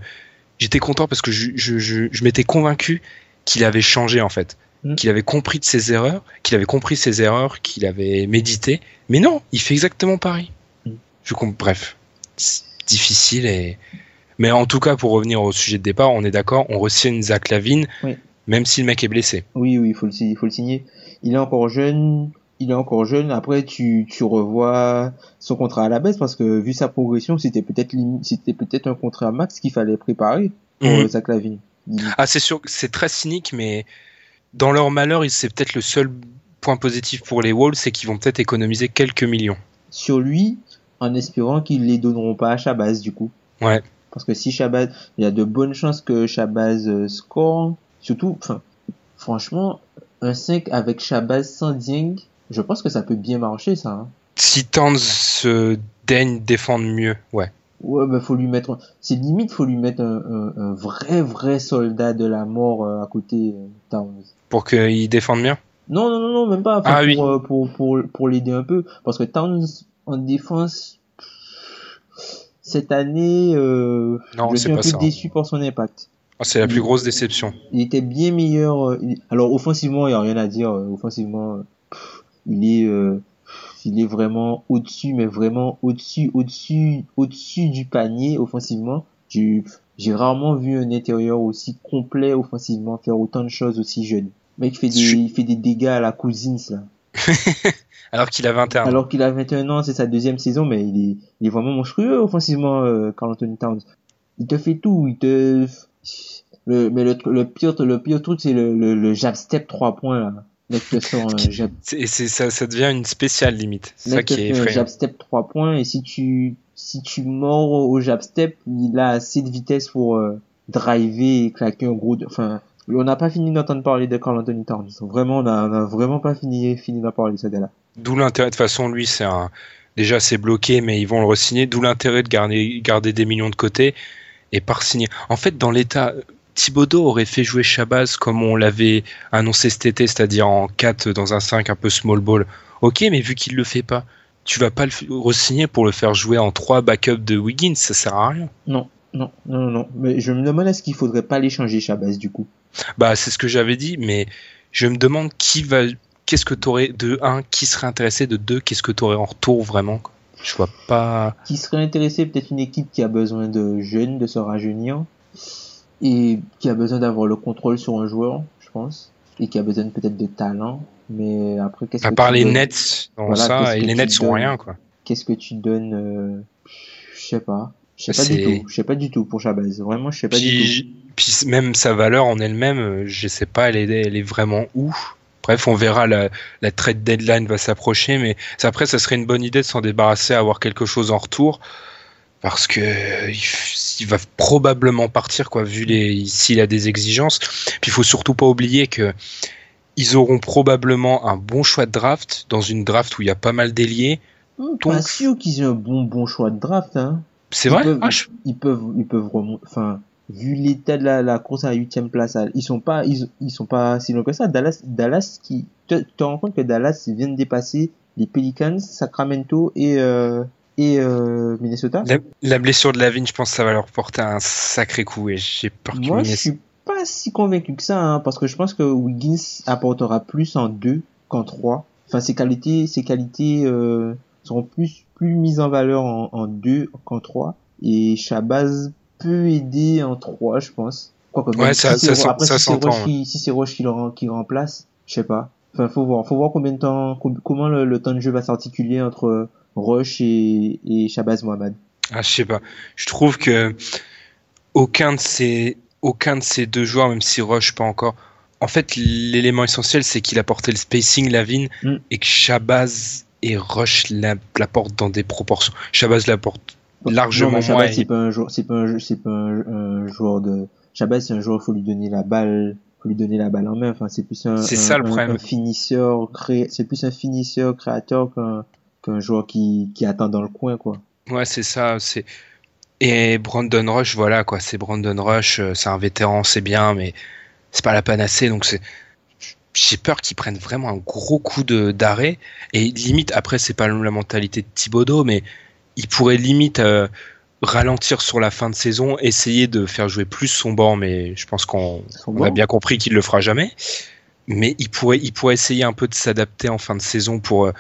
j'étais content parce que je, je, je, je m'étais convaincu qu'il avait changé, en fait. Mm. Qu'il avait compris de ses erreurs, qu'il avait compris ses erreurs, qu'il avait médité. Mais non, il fait exactement pareil. Mm. Je comprends, bref, difficile et Mais en tout cas, pour revenir au sujet de départ, on est d'accord, on re-signe Zach Lavine, Oui. même si le mec est blessé. Oui, oui, il faut le, il faut le signer. Il est encore jeune. Il est encore jeune. Après, tu, tu revois son contrat à la baisse parce que vu sa progression, c'était peut-être c'était peut-être un contrat max qu'il fallait préparer pour Mhm. Zach Lavine. Il- Ah, c'est sûr, c'est très cynique, mais dans leur malheur, c'est peut-être le seul point positif pour les Wolves, c'est qu'ils vont peut-être économiser quelques millions. sur lui en espérant qu'ils les donneront pas à Shabazz du coup. Ouais. Parce que si Shabazz, il y a de bonnes chances que Shabazz euh, score. Surtout, enfin, franchement, un 5 avec Shabazz sans Dieng, je pense que ça peut bien marcher ça. hein. Si Towns se daigne défendre mieux, ouais. Ouais, bah faut lui mettre, c'est limite faut lui mettre un, un, un vrai vrai soldat de la mort euh, à côté euh, Towns. Pour qu'ils défendent bien. Non non non non même pas. Enfin, Ah pour, oui. euh, pour pour pour l'aider un peu parce que Towns en défense cette année, euh, Non, je suis un peu ça. déçu par son impact. Ah, c'est la plus grosse déception. Il était bien meilleur. euh, Alors offensivement, il y a rien à dire. euh, Offensivement, euh, il est, euh, il est vraiment au-dessus, mais vraiment au-dessus, au-dessus, au-dessus du panier offensivement. J'ai, j'ai rarement vu un intérieur aussi complet offensivement faire autant de choses aussi jeune. Le mec fait des, Je- il fait des dégâts à la cousine, là. Alors qu'il a 21 ans. Alors qu'il a 21 ans, c'est sa deuxième saison, mais il est, il est vraiment monstrueux offensivement, euh, Carl Anthony Towns. Il te fait tout, il te, le, mais le, le pire, le pire truc, c'est le, le, le jab step 3 points, là. Un jab, C'est- Et c'est ça, ça devient une spéciale limite. C'est ça qui est effrayant. jab step 3 points, et si tu, si tu mords au jab step, il a assez de vitesse pour, euh, driver et claquer un gros, de- enfin, on n'a pas fini d'entendre parler de Carl Anthony Towns. Vraiment, on a, on a vraiment pas fini, fini d'en parler de ce gars-là. D'où l'intérêt, de toute façon, lui, c'est un. Déjà, c'est bloqué, mais ils vont le re-signer. D'où l'intérêt de garder, garder des millions de côté et par signer. En fait, dans l'état, Thibodeau aurait fait jouer Shabazz comme on l'avait annoncé cet été, c'est-à-dire en 4 dans un 5 un peu small ball. Ok, mais vu qu'il le fait pas, tu vas pas le re-signer pour le faire jouer en 3 backup de Wiggins, ça sert à rien. Non, non, non, non. Mais je me demande est-ce qu'il faudrait pas l'échanger Shabazz du coup? Bah, c'est ce que j'avais dit, mais je me demande qui va. Qu'est-ce que t'aurais de 1, qui serait intéressé, de 2, qu'est-ce que t'aurais en retour vraiment quoi? Je vois pas. Qui serait intéressé peut-être une équipe qui a besoin de jeunes, de se rajeunir et qui a besoin d'avoir le contrôle sur un joueur, je pense, et qui a besoin peut-être de talent. Mais après, qu'est-ce À que part tu les donnes? Nets dans Voilà, ça, et les Nets sont rien quoi. Qu'est-ce que tu donnes euh, Je sais pas. Je sais pas du tout. Je sais pas du tout pour Shabazz. Vraiment, je sais pas du tout. Puis, même sa valeur en elle-même, euh, je sais pas, elle est, elle est vraiment où. Bref, on verra, la, la trade deadline va s'approcher, mais après, ça serait une bonne idée de s'en débarrasser, avoir quelque chose en retour, parce que il, va probablement partir, quoi, vu les, s'il a des exigences. Puis il faut surtout pas oublier que ils auront probablement un bon choix de draft dans une draft où il y a pas mal d'ailiers. Hum, Pas donc- sûr qu'ils aient un bon bon choix de draft. Hein. C'est vrai? peuvent- Ah, je- ils peuvent ils peuvent remonter enfin vu l'état de la, la course à la huitième place à- ils sont pas ils, ils sont pas si loin que ça. Dallas Dallas qui te, te rends compte que Dallas vient de dépasser les Pelicans Sacramento et euh, et euh, Minnesota? La, la blessure de Lavigne, je pense que ça va leur porter un sacré coup et j'ai peur qu'ils moi je suis pas si convaincu que ça hein, parce que je pense que Wiggins apportera plus en deux qu'en trois. Enfin ses qualités ses qualités euh, seront plus plus mises en valeur en, en deux qu'en trois et Shabazz peut aider en trois je pense Quoique, Ouais, ça- si ça après ça si c'est s'entend, Roche qui si c'est Roche qui le qui remplace je sais pas enfin faut voir faut voir combien de temps com- comment le, le temps de jeu va s'articuler entre Roche et, et Shabazz Mohamed Ah, je sais pas. Je trouve que aucun de ces aucun de ces deux joueurs, même si Rush pas encore. En fait, l'élément essentiel, c'est qu'il a porté le spacing Lavine Mm. et que Shabazz et Rush la- l'apportent dans des proportions. Shabazz l'apporte largement non, mais moins. C'est pas un joueur, c'est pas un, jeu- c'est pas un, un joueur de, Shabazz, c'est un joueur, faut lui donner la balle, faut lui donner la balle en main. Enfin, c'est plus un, C'est ça, le problème. un finisseur cré, c'est plus un finisseur créateur qu'un, qu'un joueur qui, qui attend dans le coin, quoi. Ouais, c'est ça. C'est et Brandon Rush, voilà quoi. C'est Brandon Rush. euh, C'est un vétéran, c'est bien, mais c'est pas la panacée. Donc c'est j'ai peur qu'ils prennent vraiment un gros coup de d'arrêt. Et limite après c'est pas la mentalité de Thibodeau mais il pourrait limite euh, ralentir sur la fin de saison essayer de faire jouer plus son banc mais je pense qu'on a bien compris qu'il le fera jamais. Mais il pourrait il pourrait essayer un peu de s'adapter en fin de saison pour euh,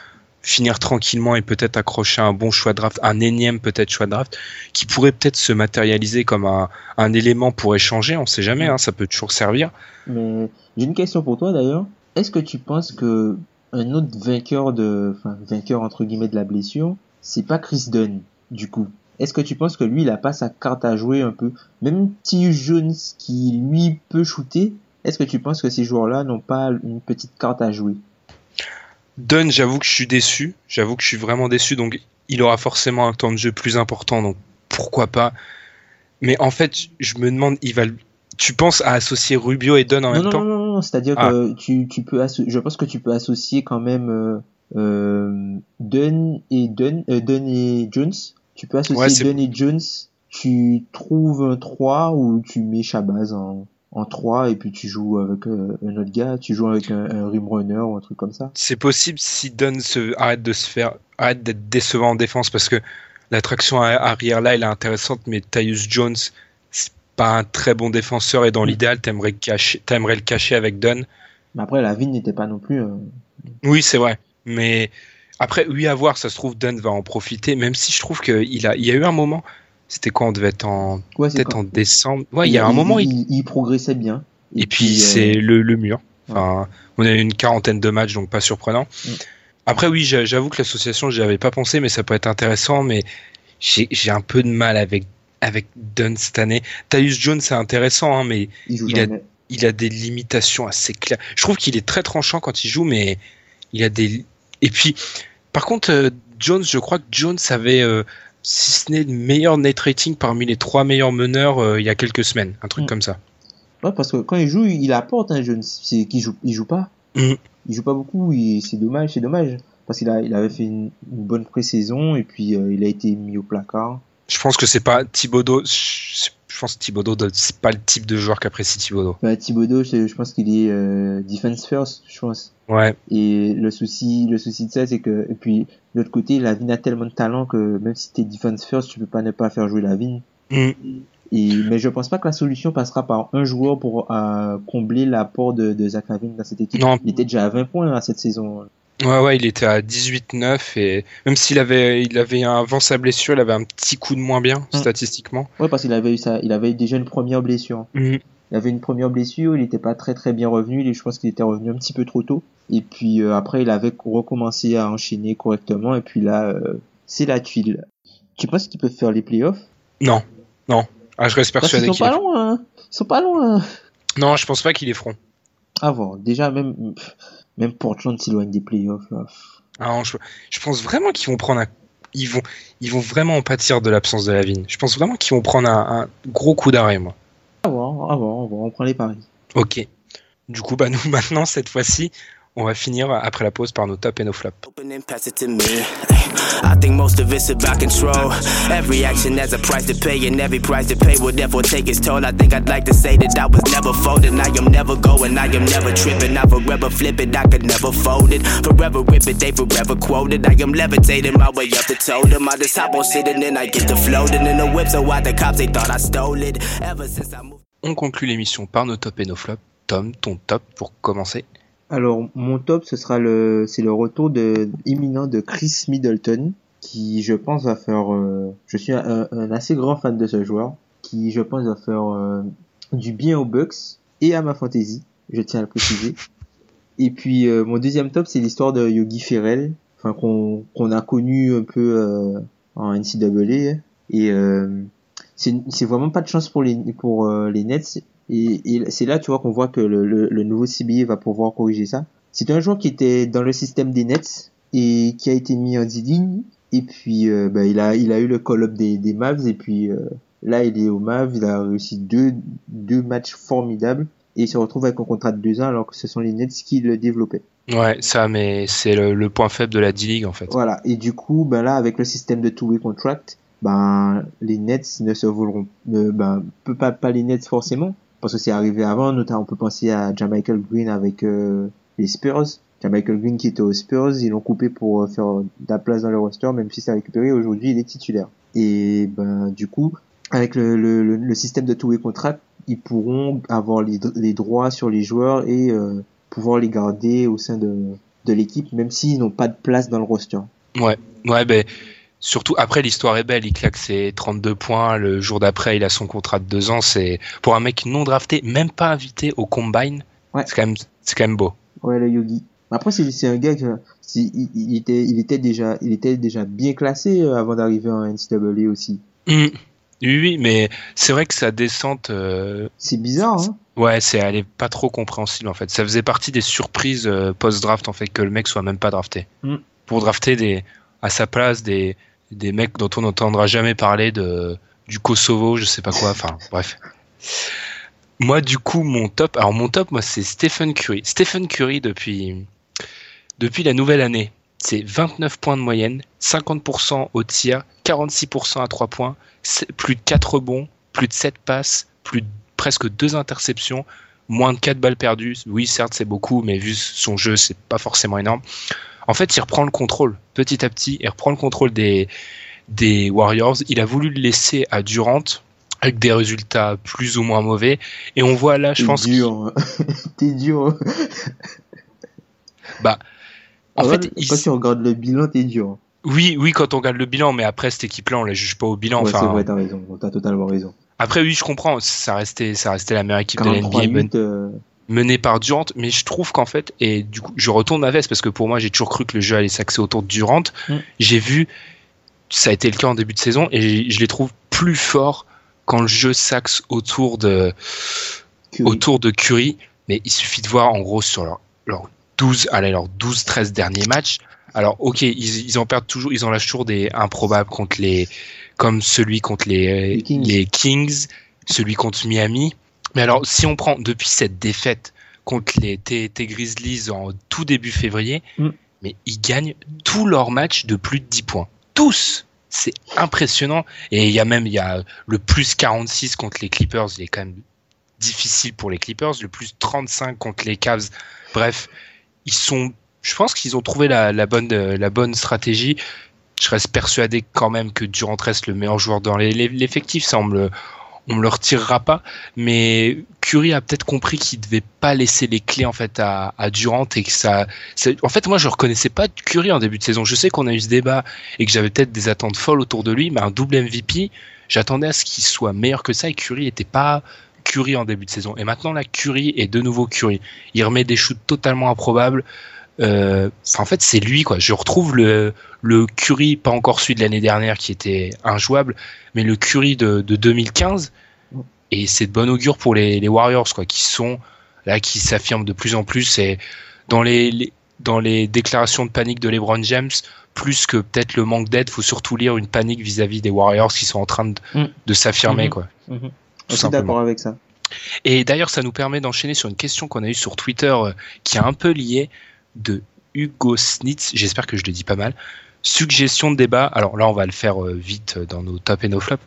finir tranquillement et peut-être accrocher un bon choix de draft, un énième peut-être choix de draft, qui pourrait peut-être se matérialiser comme un, un élément pour échanger, on sait jamais, hein, ça peut toujours servir. Mais j'ai une question pour toi d'ailleurs. Est-ce que tu penses que un autre vainqueur de, enfin vainqueur entre guillemets de la blessure, c'est pas Chris Dunn du coup? Est-ce que tu penses que lui il a pas sa carte à jouer un peu? Même T. Jones qui lui peut shooter, est-ce que tu penses que ces joueurs-là n'ont pas une petite carte à jouer? Dunn, j'avoue que je suis déçu. J'avoue que je suis vraiment déçu. Donc, il aura forcément un temps de jeu plus important. Donc, pourquoi pas Mais en fait, je me demande, il va. Tu penses à associer Rubio et Dunn en non, même non, temps Non, non, non, c'est-à-dire Ah. que tu, tu peux asso- je pense que tu peux associer quand même euh, euh, Dunn et Dunn, euh, Dunn et Jones. Tu peux associer Ouais, Dunn et Jones. Tu trouves un 3 ou tu mets Shabazz en, en 3 et puis tu joues avec euh, un autre gars. Tu joues avec un, un rim runner ou un truc comme ça. C'est possible si Dunn se arrête de se faire, arrête d'être décevant en défense parce que l'attraction arrière là, elle est intéressante, mais Tyus Jones, c'est pas un très bon défenseur et dans Mm. l'idéal, t'aimerais cacher, t'aimerais le cacher avec Dunn. Mais après, la vie n'était pas non plus. euh, Oui, c'est vrai. Mais après, oui, à voir, ça se trouve, Dunn va en profiter, même si je trouve qu'il a, il y a eu un moment, c'était quand on devait être en, Ouais, peut-être en décembre? Ouais, il y a un moment, il, progressait bien. et puis euh, c'est le, le mur. Enfin, on a eu une quarantaine de matchs, donc pas surprenant. Mm. Après, oui, j'a- j'avoue que l'association, j'y avais pas pensé, mais ça peut être intéressant, mais j'ai j'ai un peu de mal avec, avec Dunn cette année. Tyus Jones, c'est intéressant, hein, mais il a- il a des limitations assez claires. Je trouve qu'il est très tranchant quand il joue, mais il a des. Et puis, par contre, euh, Jones, je crois que Jones avait, euh, si ce n'est le meilleur net rating parmi les trois meilleurs meneurs euh, il y a quelques semaines, un truc Mm. comme ça. Ouais, parce que quand il joue, il apporte, hein, Jones. C'est qu'il joue, il joue pas. Mhm. Il joue pas beaucoup. C'est dommage, c'est dommage. Parce qu'il il avait fait une, une bonne pré-saison et puis euh, il a été mis au placard. Je pense que c'est pas Thibodeau. Je je pense que Thibodeau, c'est pas le type de joueur qu'apprécie Thibodeau. Bah, Thibodeau, je, je pense qu'il est euh, defense first, je pense. Ouais, Et le souci, le souci de ça, c'est que, et puis, de l'autre côté, Lavine a tellement de talent que même si t'es defense first, tu peux pas ne pas faire jouer Lavine. Mm. Et, mais je pense pas que la solution passera par un joueur pour euh, combler l'apport de, de Zach Lavine dans cette équipe. Non. Il était déjà à 20 points à cette saison. Ouais, ouais, il était à 18-9 et même s'il avait, il avait avant sa blessure, il avait un petit coup de moins bien Mm. statistiquement. Ouais, parce qu'il avait eu ça, il avait déjà une première blessure. Mm. Il avait une première blessure, il n'était pas très très bien revenu, il- je pense qu'il était revenu un petit peu trop tôt. Et puis euh, après, il avait recommencé à enchaîner correctement, et puis là, euh, c'est la tuile. Tu penses qu'ils peuvent faire les playoffs? Non, non. Ah, je reste Parce qu'ils persuadé sont qu'il pas est... loin, hein. Ils sont pas loin. Non, je pense pas qu'il est front. À voir. Déjà, même, pff, même Portland s'éloigne des playoffs, là. Ah, non, je, je pense vraiment qu'ils vont prendre un. Ils vont, ils vont vraiment en pâtir de l'absence de la vigne. Je pense vraiment qu'ils vont prendre un, un gros coup d'arrêt, moi. À voir, à voir. On prend les paris. Ok. Du coup, bah nous maintenant cette fois-ci, on va finir après la pause par nos tops et nos flops. Open and pass it to me. I think most of it's about control. Every action has a price to pay, and every price to pay will therefore take its toll. I think I'd like to say that I was never folding. I am never going, I am never tripping. I forever flip it, I could never fold it. Forever rip it, they forever quoted. I am levitating my way up the totem. I just hop on sitting and I get to floating in the whip. So why the cops they thought I stole it? Ever since I moved. On conclut l'émission par nos tops et nos flops. Tom, ton top pour commencer. Alors, mon top, ce sera le, c'est le retour de, imminent de Chris Middleton, qui, je pense, va faire, euh, je suis un, un assez grand fan de ce joueur, qui, je pense, va faire euh, du bien aux Bucks et à ma fantasy, je tiens à le préciser. Et puis, euh, mon deuxième top, c'est l'histoire de Yogi Ferrell, enfin, qu'on, qu'on a connu un peu euh, en NCAA, et euh, c'est, c'est vraiment pas de chance pour les, pour euh, les Nets, et, et c'est là, tu vois, qu'on voit que le, le, le nouveau CBA va pouvoir corriger ça. C'est un joueur qui était dans le système des Nets et qui a été mis en D-League. Et puis, euh, bah, il a, il a eu le call-up des, des Mavs. Et puis, euh, là, il est au Mavs. Il a réussi deux, deux matchs formidables. Et il se retrouve avec un contrat de deux ans alors que ce sont les Nets qui le développaient. Ouais, ça, mais c'est le, le point faible de la D-League en fait. Voilà. Et du coup, ben là, avec le système de two-way contract, ben, les Nets ne se voleront, ne, ben, peut pas, pas les Nets forcément. Parce que c'est arrivé avant, notamment on peut penser à Jamichael Green avec euh, les Spurs. Jamichael Green qui était aux Spurs, ils l'ont coupé pour euh, faire de la place dans le roster, même si c'est récupéré, aujourd'hui il est titulaire. Et ben du coup, avec le, le, le, système de two-way contract, ils pourront avoir les, les droits sur les joueurs et euh, pouvoir les garder au sein de de l'équipe, même s'ils n'ont pas de place dans le roster. Ouais, ouais, ben surtout après l'histoire est belle. Il claque ses 32 points le jour d'après. Il a son contrat de deux ans. C'est pour un mec non drafté, même pas invité au combine. Ouais. C'est quand même, c'est quand même beau. Ouais, le Yogi. Après, c'est un gars il, il était, il était déjà, il était déjà bien classé euh, avant d'arriver en NCAA aussi. Hum. Oui, oui, mais c'est vrai que sa descente, euh, C'est bizarre, hein ouais, c'est, elle est pas trop compréhensible en fait. Ça faisait partie des surprises euh, post-draft en fait que le mec soit même pas drafté. Mm. Pour drafter des, à sa place des, des mecs dont on n'entendra jamais parler de, du Kosovo, je sais pas quoi. Enfin, bref. Moi, du coup, mon top, alors mon top, moi, c'est Stephen Curry. Stephen Curry depuis, depuis la nouvelle année, c'est 29 points de moyenne, 50% au tir, 46% à 3 points, plus de 4 rebonds, plus de 7 passes, plus presque 2 interceptions, moins de 4 balles perdues. Oui, certes, c'est beaucoup, mais vu son jeu, c'est pas forcément énorme. En fait, il reprend le contrôle petit à petit, il reprend le contrôle des, des Warriors. Il a voulu le laisser à Durant avec des résultats plus ou moins mauvais. Et on voit là, je pense, dur. T'es dur. bah, en Ouais, fait, il- quand tu regardes le bilan, t'es dur. oui, oui, quand on regarde le bilan, mais après cette équipe-là, on la juge pas au bilan. ouais, c'est vrai, t'as raison. T'as totalement raison. après, oui, je comprends. Ça restait, ça restait la meilleure équipe de la 43 NBA. men- 8, euh, menée par Durant, mais je trouve qu'en fait, et du coup, je retourne ma veste parce que pour moi, j'ai toujours cru que le jeu allait s'axer autour de Durant. Mm. J'ai vu, ça a été le cas en début de saison, et je les trouve plus forts quand le jeu s'axe autour de, Curry. autour de Curry. Mais il suffit de voir, en gros, sur leur, leur 12, allez, leurs 12, 13 derniers matchs. Alors, ok, ils, ils en perdent toujours, ils en lâchent toujours des improbables contre les, comme celui contre les, Les Kings. les Kings, celui contre Miami. Mais alors, si on prend depuis cette défaite contre les TT Grizzlies en tout début février, Mm. mais ils gagnent tous leurs matchs de plus de 10 points. Tous! C'est impressionnant. Et il y a même, il y a le plus 46 contre les Clippers, il est quand même difficile pour les Clippers, le plus 35 contre les Cavs. Bref, ils sont, je pense qu'ils ont trouvé la, la bonne, la bonne stratégie. Je reste persuadé quand même que Durant reste le meilleur joueur dans l'effectif. Ça, on me le, on le retirera pas. Mais Curry a peut-être compris qu'il devait pas laisser les clés en fait à, à Durant et que ça, ça- en fait, moi, je reconnaissais pas Curry en début de saison. Je sais qu'on a eu ce débat et que j'avais peut-être des attentes folles autour de lui, mais un double MVP, j'attendais à ce qu'il soit meilleur que ça et Curry était pas Curry en début de saison. Et maintenant, là, Curry est de nouveau Curry. Il remet des shoots totalement improbables. Euh, en fait, c'est lui, quoi. Je retrouve le, le Curry, pas encore celui de l'année dernière qui était injouable, mais le Curry de, de 2015. Et c'est de bon augure pour les, les Warriors, quoi, qui sont là, qui s'affirment de plus en plus. Et dans les, les- dans les déclarations de panique de LeBron James, plus que peut-être le manque d'aide, faut surtout lire une panique vis-à-vis des Warriors qui sont en train de, Mm. de s'affirmer, Mhm. quoi. Tout Je suis simplement. d'accord avec ça. Et d'ailleurs, ça nous permet d'enchaîner sur une question qu'on a eue sur Twitter euh, qui est un peu liée de Hugo Snitz. J'espère que je le dis pas mal. Suggestion de débat. Alors là, on va le faire euh, vite euh, dans nos top et nos flops.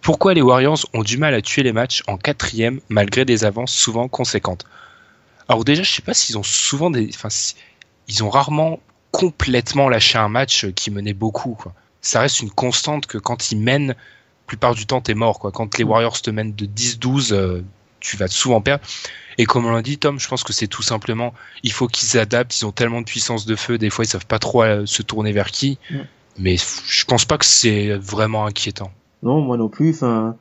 Pourquoi les Warriors ont du mal à tuer les matchs en quatrième malgré des avances souvent conséquentes? Alors déjà, je sais pas s'ils ont souvent des, enfin, ils ont rarement complètement lâché un match euh, qui menait beaucoup. Ça reste une constante que quand ils mènent, la plupart du temps, t'es mort. Quand les Warriors te mènent de 10-12, euh, tu vas souvent perdre. Et comme on l'a dit, Tom, je pense que c'est tout simplement, il faut qu'ils s'adaptent. Ils ont tellement de puissance de feu, des fois ils savent pas trop euh, se tourner vers qui. Mm. Mais je pense pas que c'est vraiment inquiétant. Non, moi non plus. Enfin,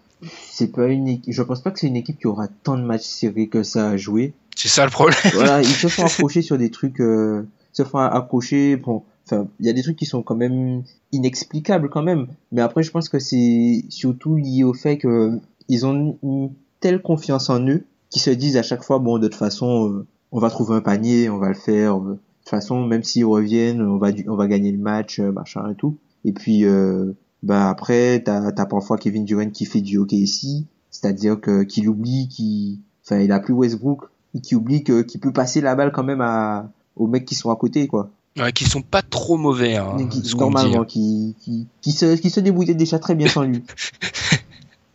c'est pas une. Je pense pas que c'est une équipe qui aura tant de matchs serrés que ça à jouer. C'est ça le problème. voilà, ils se font accrocher sur des trucs, euh, se font accrocher, bon, enfin, il y a des trucs qui sont quand même inexplicables quand même, mais après je pense que c'est surtout lié au fait que ils ont une telle confiance en eux qu'ils se disent à chaque fois, bon, de toute façon, euh, on va trouver un panier, on va le faire, euh, de toute façon, même s'ils reviennent, on va, on va gagner le match, euh, machin et tout. Et puis, euh, bah après, t'as, t'as parfois Kevin Durant qui fait du hockey ici, c'est-à-dire que qu'il oublie qu'il, enfin, il a plus Westbrook, et qui oublie que qu'il peut passer la balle quand même à aux mecs qui sont à côté quoi Ouais, qui sont pas trop mauvais. Hein, qui- dit. normalement qui, qui qui se qui se débrouillait déjà très bien sans lui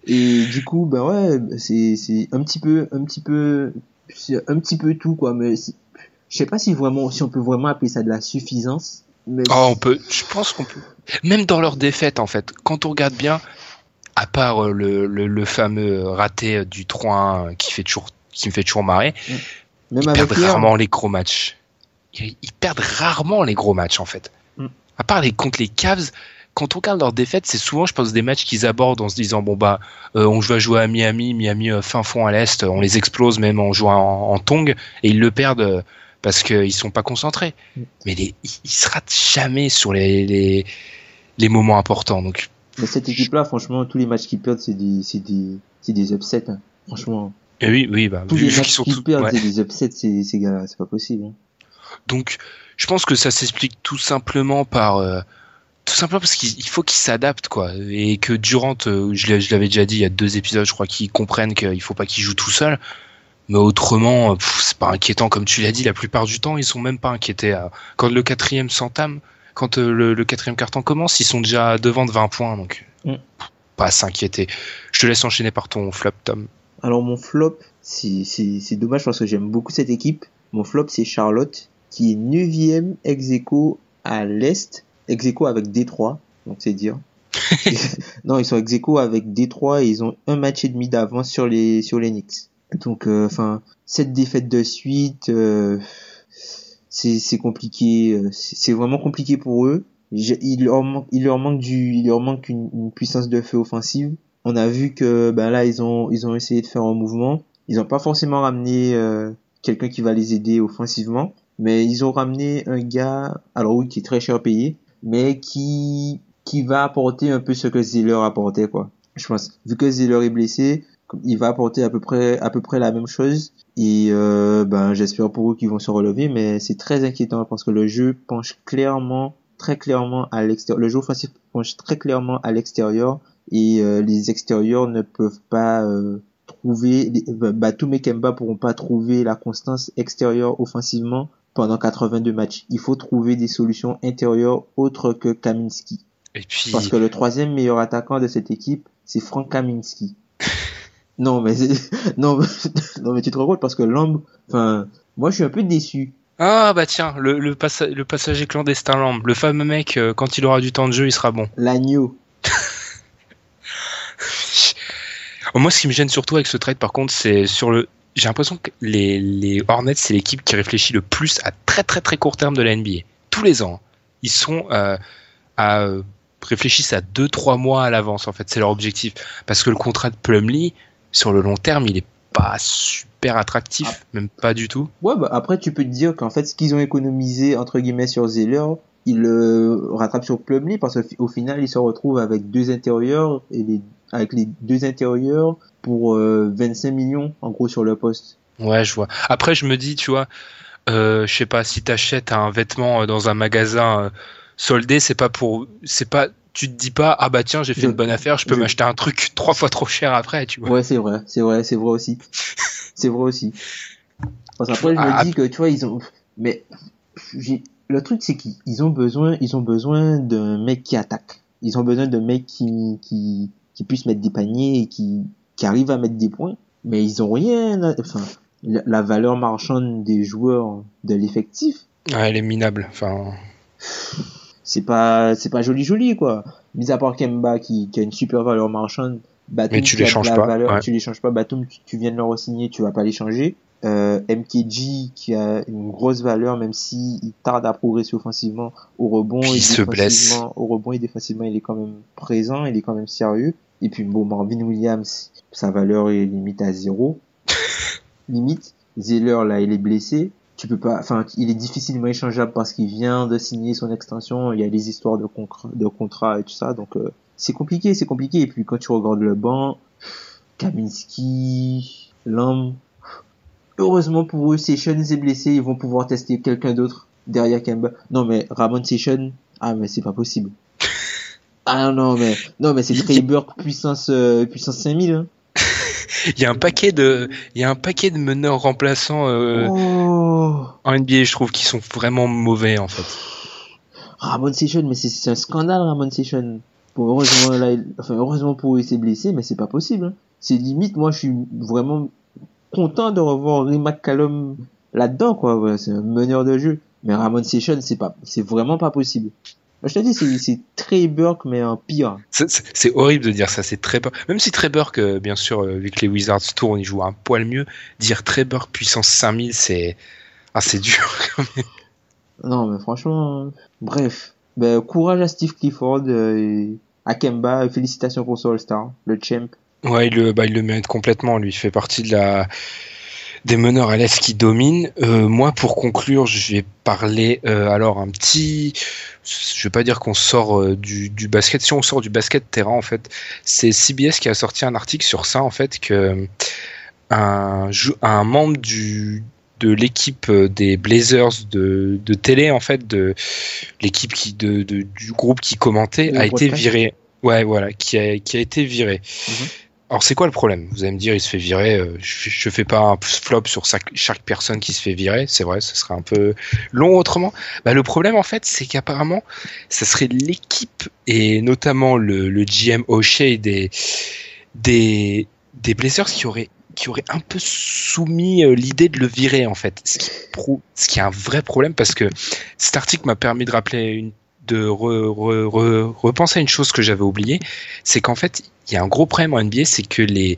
et du coup ben ouais c'est c'est un petit peu un petit peu c'est un petit peu tout quoi mais je sais pas si vraiment si on peut vraiment appeler ça de la suffisance mais Oh, on peut, je pense qu'on peut. Même dans leur défaite, en fait, quand on regarde bien, à part euh, le, le, le fameux raté euh, du 3-1 qui fait toujours, qui me fait toujours marrer, même ils avec perdent rarement les gros matchs. ils, perdent rarement les gros matchs en fait. Mm. À part les contre les Cavs, quand on regarde leurs défaites, c'est souvent, je pense, des matchs qu'ils abordent en se disant bon bah, euh, on va jouer à Miami, Miami euh, fin fond à l'est, on les explose même en jouant en, tong et ils le perdent euh, parce qu'ils sont pas concentrés. Mm. Mais les, ils, se ratent jamais sur les, les, les moments importants. Donc. Mais cette équipe-là, franchement, tous les matchs qu'ils perdent, c'est des, c'est des, c'est des upsets. Hein. Franchement. Et oui, oui, bah, tous les matchs qu'ils perdent, c'est des upsets, c'est, c'est, c'est pas possible. Hein. Donc, je pense que ça s'explique tout simplement par tout simplement parce qu'il faut qu'ils s'adaptent quoi. Et que Durant euh, je l'avais déjà dit il y a deux épisodes je crois qu'ils comprennent qu'il faut pas qu'il joue tout seul. Mais autrement euh, c'est pas inquiétant comme tu l'as dit la plupart du temps ils sont même pas inquiétés quand le quatrième s'entame quand euh, le, quatrième carton commence ils sont déjà devant de 20 points donc mm. pas s'inquiéter. Je te laisse enchaîner par ton flop Tom. Alors mon flop c'est dommage parce que j'aime beaucoup cette équipe. Mon flop c'est Charlotte qui est 9ème ex à l'Est ex avec Détroit, donc c'est dire. non, ils sont ex avec Détroit et ils ont un match et demi d'avance sur les sur les Knicks. Donc, euh, enfin, cette défaite de suite, euh, c'est compliqué. Euh, c'est vraiment compliqué pour eux. il, leur manque, il leur manque du, il leur manque une, puissance de feu offensive. On a vu que ben là, ils ont ils ont essayé de faire un mouvement. Ils n'ont pas forcément ramené quelqu'un qui va les aider offensivement, mais ils ont ramené un gars, alors oui, qui est très cher payé, mais qui qui va apporter un peu ce que Ziller apportait quoi. Je pense vu que Ziller est blessé, il va apporter à peu près à peu près la même chose et euh, ben j'espère pour eux qu'ils vont se relever mais c'est très inquiétant parce que le jeu penche clairement très clairement à l'extérieur le jeu offensif penche très clairement à l'extérieur et euh, les extérieurs ne peuvent pas euh, trouver Batum et Kemba pourront pas trouver la constance extérieure offensivement pendant 82 matchs. Il faut trouver des solutions intérieures autres que Kaminski. Et puis... Parce que le troisième meilleur attaquant de cette équipe, c'est Frank Kaminski. non, mais non, non, mais tu te rends compte parce que Lamb, enfin, moi je suis un peu déçu. Ah bah tiens, le, le, le passager clandestin Lamb, le fameux mec, euh, quand il aura du temps de jeu, il sera bon. L'agneau. Moi, ce qui me gêne surtout avec ce trade, par contre, c'est sur le j'ai l'impression que les, les Hornets, c'est l'équipe qui réfléchit le plus à très très très court terme de la NBA. Tous les ans, ils sont euh, à euh, réfléchissent à 2-3 mois à l'avance en fait, c'est leur objectif. Parce que le contrat de Plumlee, sur le long terme, il est pas super attractif, ah. même pas du tout. Ouais, bah après tu peux te dire qu'en fait ce qu'ils ont économisé entre guillemets sur Zeller, ils le rattrapent sur Plumlee parce qu'au final ils se retrouvent avec deux intérieurs et les avec les deux intérieurs pour 25 euh, millions en gros sur le poste. Ouais, je vois. Après, je me dis, tu vois, euh, je sais pas, si t'achètes un vêtement euh, dans un magasin soldé, c'est pas pour, c'est pas, tu te dis pas, ah bah tiens, j'ai fait une bonne affaire, je peux m'acheter un truc trois fois trop cher après, tu vois. Ouais, c'est vrai, c'est vrai, c'est vrai aussi. c'est vrai aussi. Parce qu'après, je me ah, dis que, tu vois, ils ont, mais, le truc, c'est qu'ils ont besoin, ils ont besoin d'un mec qui attaque. Ils ont besoin d'un mec qui, qui, qui puisse mettre des paniers et qui, qui arrivent à mettre des points, mais ils ont rien. Enfin, la, valeur marchande des joueurs de l'effectif. elle est minable. Enfin. C'est pas, c'est pas joli joli quoi. Mis à part Kemba qui, qui a une super valeur marchande. Batum, mais tu les changes pas. Valeur, Tu les changes pas. Batum, tu, viens de le re-signer, tu vas pas les changer. Euh, MKG qui a une grosse valeur même si il tarde à progresser offensivement au rebond il se blesse au rebond et défensivement il est quand même présent il est quand même sérieux et puis bon Marvin Williams sa valeur est limite à zéro. Limite Zeller là il est blessé. Tu peux pas enfin il est difficilement échangeable parce qu'il vient de signer son extension. Il y a des histoires de contrat de contrat et tout ça. Donc euh, c'est compliqué c'est compliqué. Et puis quand tu regardes le banc Kaminski Lamb Heureusement pour eux, Sessions est blessé, ils vont pouvoir tester quelqu'un d'autre derrière Kemba. Non mais Ramon Session, ah mais c'est pas possible. Ah non mais non mais c'est Burke puissance euh, puissance 5000. Hein. il y a un paquet de il y a un paquet de meneurs remplaçants euh, oh. en NBA je trouve qui sont vraiment mauvais en fait. Ramon Session mais c'est un scandale Ramon Session. heureusement là, enfin heureusement pour eux il s'est blessé mais c'est pas possible. Hein. C'est limite moi je suis vraiment content de revoir Rick McCallum là-dedans, quoi. c'est un meneur de jeu. Mais Ramon Session, c'est pas, c'est vraiment pas possible. Je te dis, c'est très Burke, mais en pire. C'est horrible de dire ça, c'est très Même si Trey Burke, euh, bien sûr, euh, vu que les Wizards tournent, il joue un poil mieux, dire Trey Burke puissance 5000, c'est, ah, c'est dur, Non, mais franchement, bref. Ben, courage à Steve Clifford euh, et à Kemba. Félicitations pour ce All-Star, le champ. Ouais, il le, bah, il le mérite complètement. Lui, il fait partie de la des meneurs à l'Est qui dominent. Euh, moi, pour conclure, je vais parler euh, alors un petit. Je vais pas dire qu'on sort euh, du, du basket. Si on sort du basket terrain, en fait, c'est CBS qui a sorti un article sur ça, en fait, que un, membre du de l'équipe des Blazers de, de télé en fait de l'équipe qui de, de- du groupe qui commentait Le a été viré ouais voilà qui a qui a été viré Mhm. Alors c'est quoi le problème? Vous allez me dire, il se fait virer. euh, Je, je fais pas un flop sur chaque, personne qui se fait virer. C'est vrai, ce serait un peu long autrement. Bah, le problème en fait, c'est qu'apparemment, ça serait l'équipe et notamment le, GM O'Shea des des des qui auraient qui aurait un peu soumis euh, l'idée de le virer en fait, ce qui est un vrai problème parce que cet article m'a permis de rappeler une de re- re- re- repenser à une chose que j'avais oubliée, c'est qu'en fait il y a un gros problème en NBA, c'est que les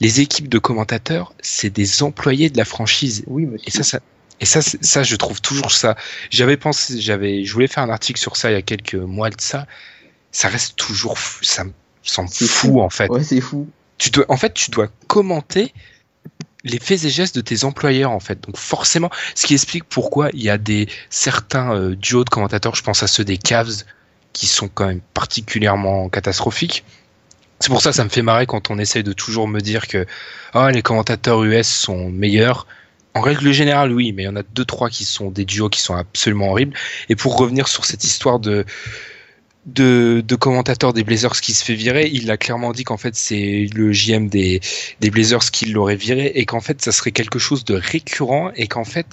les équipes de commentateurs c'est des employés de la franchise Oui, monsieur. et ça, ça, et ça, ça, je trouve toujours ça. J'avais pensé, j'avais, je voulais faire un article sur ça il y a quelques mois de ça. Ça reste toujours, fou, ça me semble fou, fou. en fait. Ouais, c'est fou. Tu dois, en fait, tu dois commenter les faits et gestes de tes employeurs, en fait. Donc forcément, ce qui explique pourquoi il y a des certains euh, duos de commentateurs. Je pense à ceux des Cavs qui sont quand même particulièrement catastrophiques. C'est pour ça que ça me fait marrer quand on essaye de toujours me dire que ah, les commentateurs US sont meilleurs. En règle générale, oui, mais il y en a deux, trois qui sont des duos qui sont absolument horribles. Et pour revenir sur cette histoire de, de, de commentateur des Blazers qui se fait virer, il a clairement dit qu'en fait c'est le JM des, des Blazers qui l'aurait viré et qu'en fait ça serait quelque chose de récurrent et qu'en fait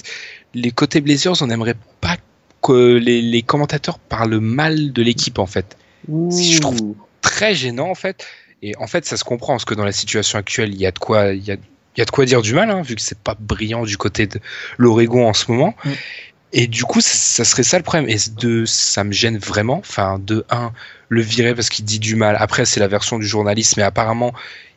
les côtés Blazers on n'aimerait pas que les, les commentateurs parlent mal de l'équipe en fait. Je trouve-. Très gênant en fait. Et en fait ça se comprend parce que dans la situation actuelle il y a de quoi il y a, il y a de quoi dire du mal hein, vu que c'est pas brillant du côté de l'Oregon en ce moment. Mm. Et du coup, ça, serait ça le problème. Et de, ça me gêne vraiment. Enfin, de un, le virer parce qu'il dit du mal. Après, c'est la version du journaliste, mais apparemment,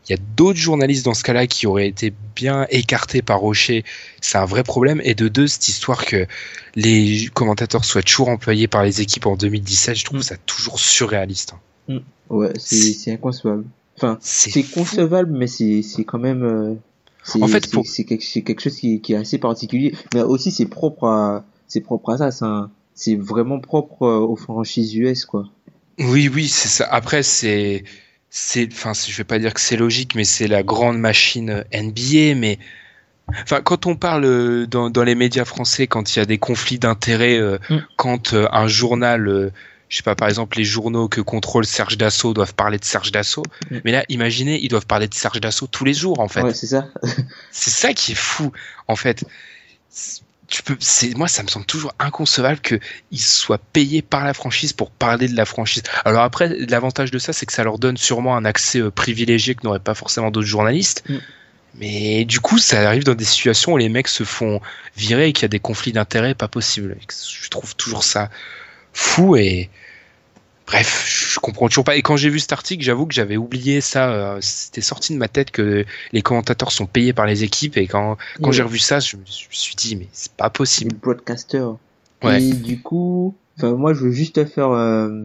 il y a d'autres journalistes dans ce cas-là qui auraient été bien écartés par Rocher. C'est un vrai problème. Et de deux, cette histoire que les commentateurs soient toujours employés par les équipes en 2017, je trouve Mm. ça toujours surréaliste. hein. Ouais, c'est c'est inconcevable. Enfin, C'est concevable, mais c'est c'est quand même. euh, c'est En fait, c'est- pour- c'est quelque, c'est quelque chose qui, qui est assez particulier. Mais aussi, c'est propre à c'est propre à ça. C'est un- c'est vraiment propre euh, aux franchises US, quoi. Oui, oui, c'est ça. Après, c'est, c'est, enfin, je vais pas dire que c'est logique, mais c'est la grande machine euh, NBA. Mais, enfin, quand on parle euh, dans, dans les médias français, quand il y a des conflits d'intérêts, euh, Mm. quand euh, un journal, euh, je sais pas, par exemple, les journaux que contrôle Serge Dassault doivent parler de Serge Dassault. Mm. Mais là, imaginez, ils doivent parler de Serge Dassault tous les jours, en fait. Ouais, c'est ça. C'est ça qui est fou, en fait. C'est- Tu peux, c'est, moi, ça me semble toujours inconcevable qu'ils soient payés par la franchise pour parler de la franchise. Alors après, l'avantage de ça, c'est que ça leur donne sûrement un accès euh, privilégié que n'auraient pas forcément d'autres journalistes. Mm. Mais du coup, ça arrive dans des situations où les mecs se font virer et qu'il y a des conflits d'intérêts pas possibles. Je trouve toujours ça fou et bref, je comprends toujours pas. Et quand j'ai vu cet article, j'avoue que j'avais oublié ça. euh, C'était sorti de ma tête que les commentateurs sont payés par les équipes et quand quand j'ai revu ça, je me suis dit mais c'est pas Le possible. broadcaster. Ouais. Et du coup, moi, je veux juste faire, euh,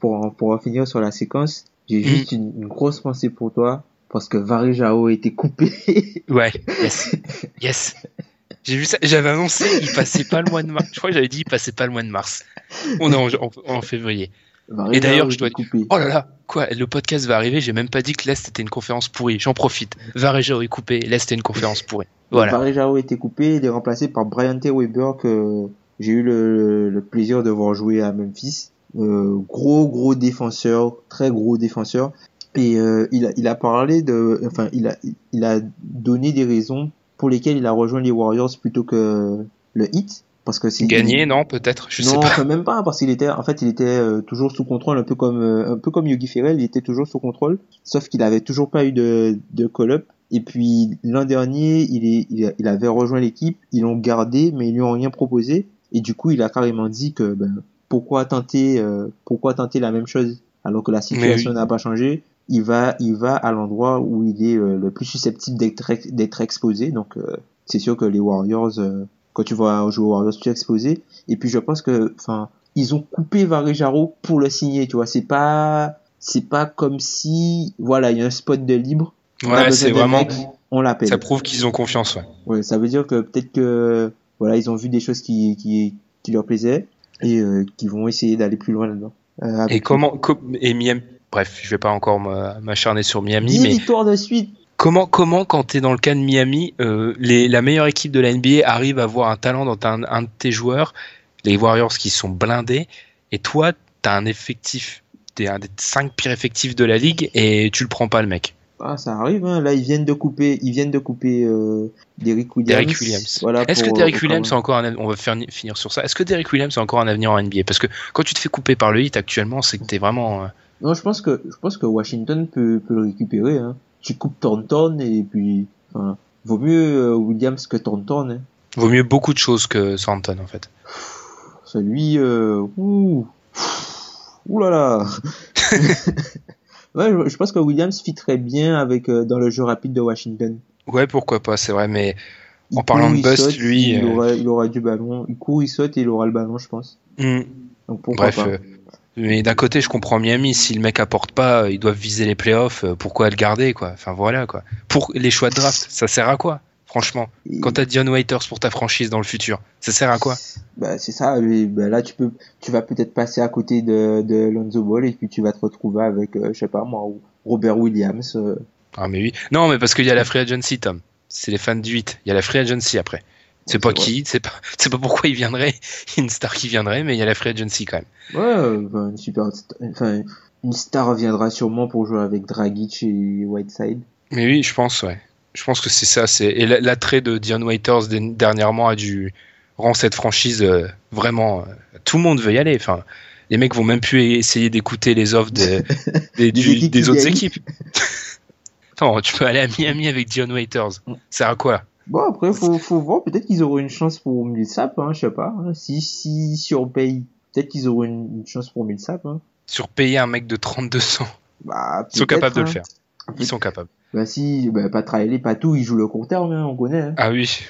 pour, finir sur la séquence, j'ai Mm. juste une, une grosse pensée pour toi, parce que Varijao a été coupé. Ouais, yes, yes. J'ai vu ça, j'avais annoncé, il passait pas le mois de mars. Je crois que j'avais dit, il passait pas le mois de mars. On est en, en- en février. Varijao d'ailleurs, je dois été coupé. Oh là là, quoi, le podcast va arriver, j'ai même pas dit que l'Est était une conférence pourrie. J'en profite. Varejo est coupé, l'Est est une conférence pourrie. Voilà. Été coupé, il est remplacé par Brian T. Weber que j'ai eu le, le plaisir de voir jouer à Memphis. Euh, gros gros défenseur, très gros défenseur. Et euh, il, a, il a parlé de, enfin il a, il a donné des raisons pour lesquelles il a rejoint les Warriors plutôt que le Heat, parce que c'est Gagné, non, peut-être, je sais non, pas. enfin, même pas parce qu'il était en fait il était euh, toujours sous contrôle un peu comme euh, un peu comme Yogi Ferrell, il était toujours sous contrôle sauf qu'il avait toujours pas eu de de call-up et puis l'an dernier, il est il, il avait rejoint l'équipe, ils l'ont gardé mais ils lui ont rien proposé et du coup, il a carrément dit que ben pourquoi tenter euh, pourquoi tenter la même chose alors que la situation oui. n'a pas changé il va il va à l'endroit où il est euh, le plus susceptible d'être d'être exposé donc euh, c'est sûr que les Warriors euh, quand tu vas jouer aux Warriors, tu es exposé. Et puis je pense que, enfin, ils ont coupé Varejaro pour le signer, tu vois. C'est pas, c'est pas comme si, voilà, il y a un spot de libre. Ouais, c'est vraiment. mec, on l'appelle. Ça prouve qu'ils ont confiance, ouais. Ouais, ça veut dire que peut-être que, voilà, ils ont vu des choses qui, qui, qui leur plaisaient et euh, qui vont essayer d'aller plus loin là-dedans. Euh, Et comment. co- Et Miami. Bref, je vais pas encore m'acharner sur Miami, 10 mais victoires de suite. Comment, comment quand tu es dans le cas de Miami, euh, les, la meilleure équipe de la NBA arrive à avoir un talent dans un, un de tes joueurs, les Warriors qui sont blindés, et toi, tu as un effectif, tu es un des 5 pires effectifs de la ligue, et tu le prends pas, le mec. Ah, ça arrive, hein. Là, ils viennent de couper, ils viennent de couper, euh, Derrick Williams. Derrick Williams. Voilà, Est-ce que Derrick euh, Williams a encore un, on va faire, finir sur ça. Est-ce que Derrick Williams a encore un avenir en NBA Parce que quand tu te fais couper par le hit actuellement, c'est que t'es vraiment. euh, Non, je pense que, je pense que Washington peut, peut le récupérer, hein. Tu coupes Thornton et puis, vaut mieux euh, Williams que Thornton, hein. vaut mieux beaucoup de choses que Santon en fait. Celui, euh, ouh, ouh là là. ouais, je, je pense que Williams fit très bien avec, euh, dans le jeu rapide de Washington. Ouais, pourquoi pas, c'est vrai, mais Il En parlant de bust, saute, lui, il, euh, aura, il aura du ballon. Il court, il saute et il aura le ballon, je pense. hmm, Donc bref. pas. Mais d'un côté, je comprends Miami. Si le mec apporte pas, euh, ils doivent viser les playoffs. euh, Pourquoi le garder, quoi? Enfin voilà, quoi. Pour les choix de draft, ça sert à quoi? Franchement, quand t'as Dion Waiters pour ta franchise dans le futur, ça sert à quoi? Bah c'est ça. mais, bah, là tu peux, tu vas peut-être passer à côté de, de Lonzo Ball et puis tu vas te retrouver avec, euh, je sais pas moi, Robert Williams. euh. Ah mais oui. Non, mais parce qu'il y a la free agency, Tom. C'est les fans du 8. Il y a la free agency après. C'est Ouais, pas c'est qui, c'est pas, c'est pas pourquoi il viendrait, une star qui viendrait, mais il y a la free agency quand même. Ouais, euh, enfin, une super, enfin une star reviendra sûrement pour jouer avec Dragic et Whiteside. Mais oui, je pense, ouais. Je pense que c'est ça. C'est et la- l'attrait de Dion Waiters dernièrement a dû rend cette franchise euh, vraiment. euh, tout le monde veut y aller. Enfin, les mecs vont même plus essayer d'écouter les offres des, des, du- autres équipes. non, tu peux aller à Miami avec Dion Waiters. Ça à quoi Bon après faut, faut voir. Peut-être qu'ils auront une chance pour Millsap, hein, je sais pas. hein. Si si surpaye, peut-être qu'ils auront une, une chance pour Millsap. Hein. Surpayer un mec de 32 ans. Bah, Ils sont capables de le hein. faire. Ils sont capables. Bah si, bah pas Trailé, pas tout, il joue le court terme, hein, on connaît. Ah oui.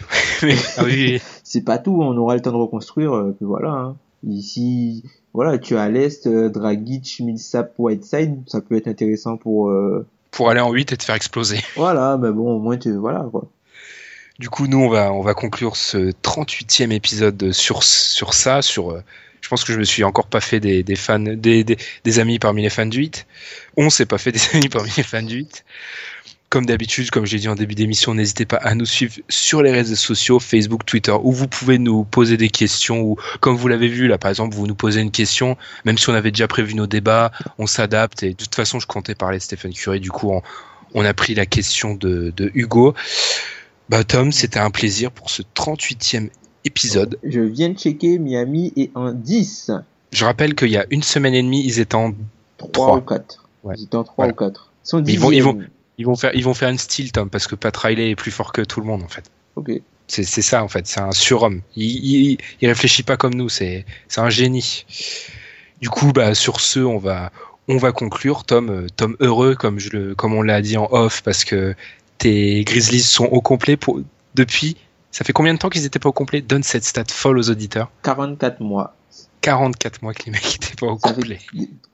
Ah oui. C'est pas tout, on aura le temps de reconstruire, euh, puis voilà. Hein. Ici, voilà, tu as à l'est euh, Dragic, Millsap, Whiteside, ça peut être intéressant pour. euh, Pour aller en 8 et te faire exploser. Voilà, mais bon, au moins tu, voilà quoi. Du coup, nous, on va, on va conclure ce 38e épisode sur, sur ça. Sur, euh, je pense que je me suis encore pas fait des, des fans, des, des, amis parmi les fans du 8. On s'est pas fait des amis parmi les fans du 8. Comme d'habitude, comme j'ai dit en début d'émission, n'hésitez pas à nous suivre sur les réseaux sociaux, Facebook, Twitter, où vous pouvez nous poser des questions, ou comme vous l'avez vu, là, par exemple, vous nous posez une question, même si on avait déjà prévu nos débats, on s'adapte, et de toute façon, je comptais parler de Stephen Curry, du coup, on, a pris la question de Hugo. Bah, Tom, c'était un plaisir pour ce 38e épisode. Je viens de checker, Miami est en 10, Je rappelle qu'il y a une semaine et demie, ils étaient en 3 Trois. ou 4. Ouais. Ils étaient en 3 Voilà. ou 4. Ils sont ils vont- ils vont- 10e. Ils vont faire, ils vont faire une style, Tom, parce que Pat Riley est plus fort que tout le monde, en fait. Ok. C'est, ça, en fait. C'est un surhomme. Il, il, il réfléchit pas comme nous. C'est, c'est un génie. Du coup, bah, sur ce, on va, on va conclure. Tom, euh, Tom heureux, comme je le, comme on l'a dit en off, parce que tes Grizzlies sont au complet pour, depuis. Ça fait combien de temps qu'ils étaient pas au complet? Donne cette stat folle aux auditeurs. 44 mois. 44 mois que les mecs étaient pas au Ça complet.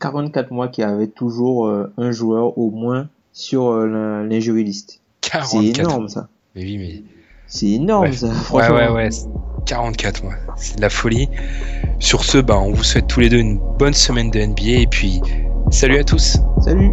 44 mois qu'il y avait toujours euh, un joueur au moins sur euh, l'injury list. C'est 44 énorme ça. Mais oui, mais C'est énorme Ouais. ça. Ouais, ouais, ouais. 44 mois. C'est de la folie. Sur ce, bah, on vous souhaite tous les deux une bonne semaine de NBA et puis salut à tous. Salut.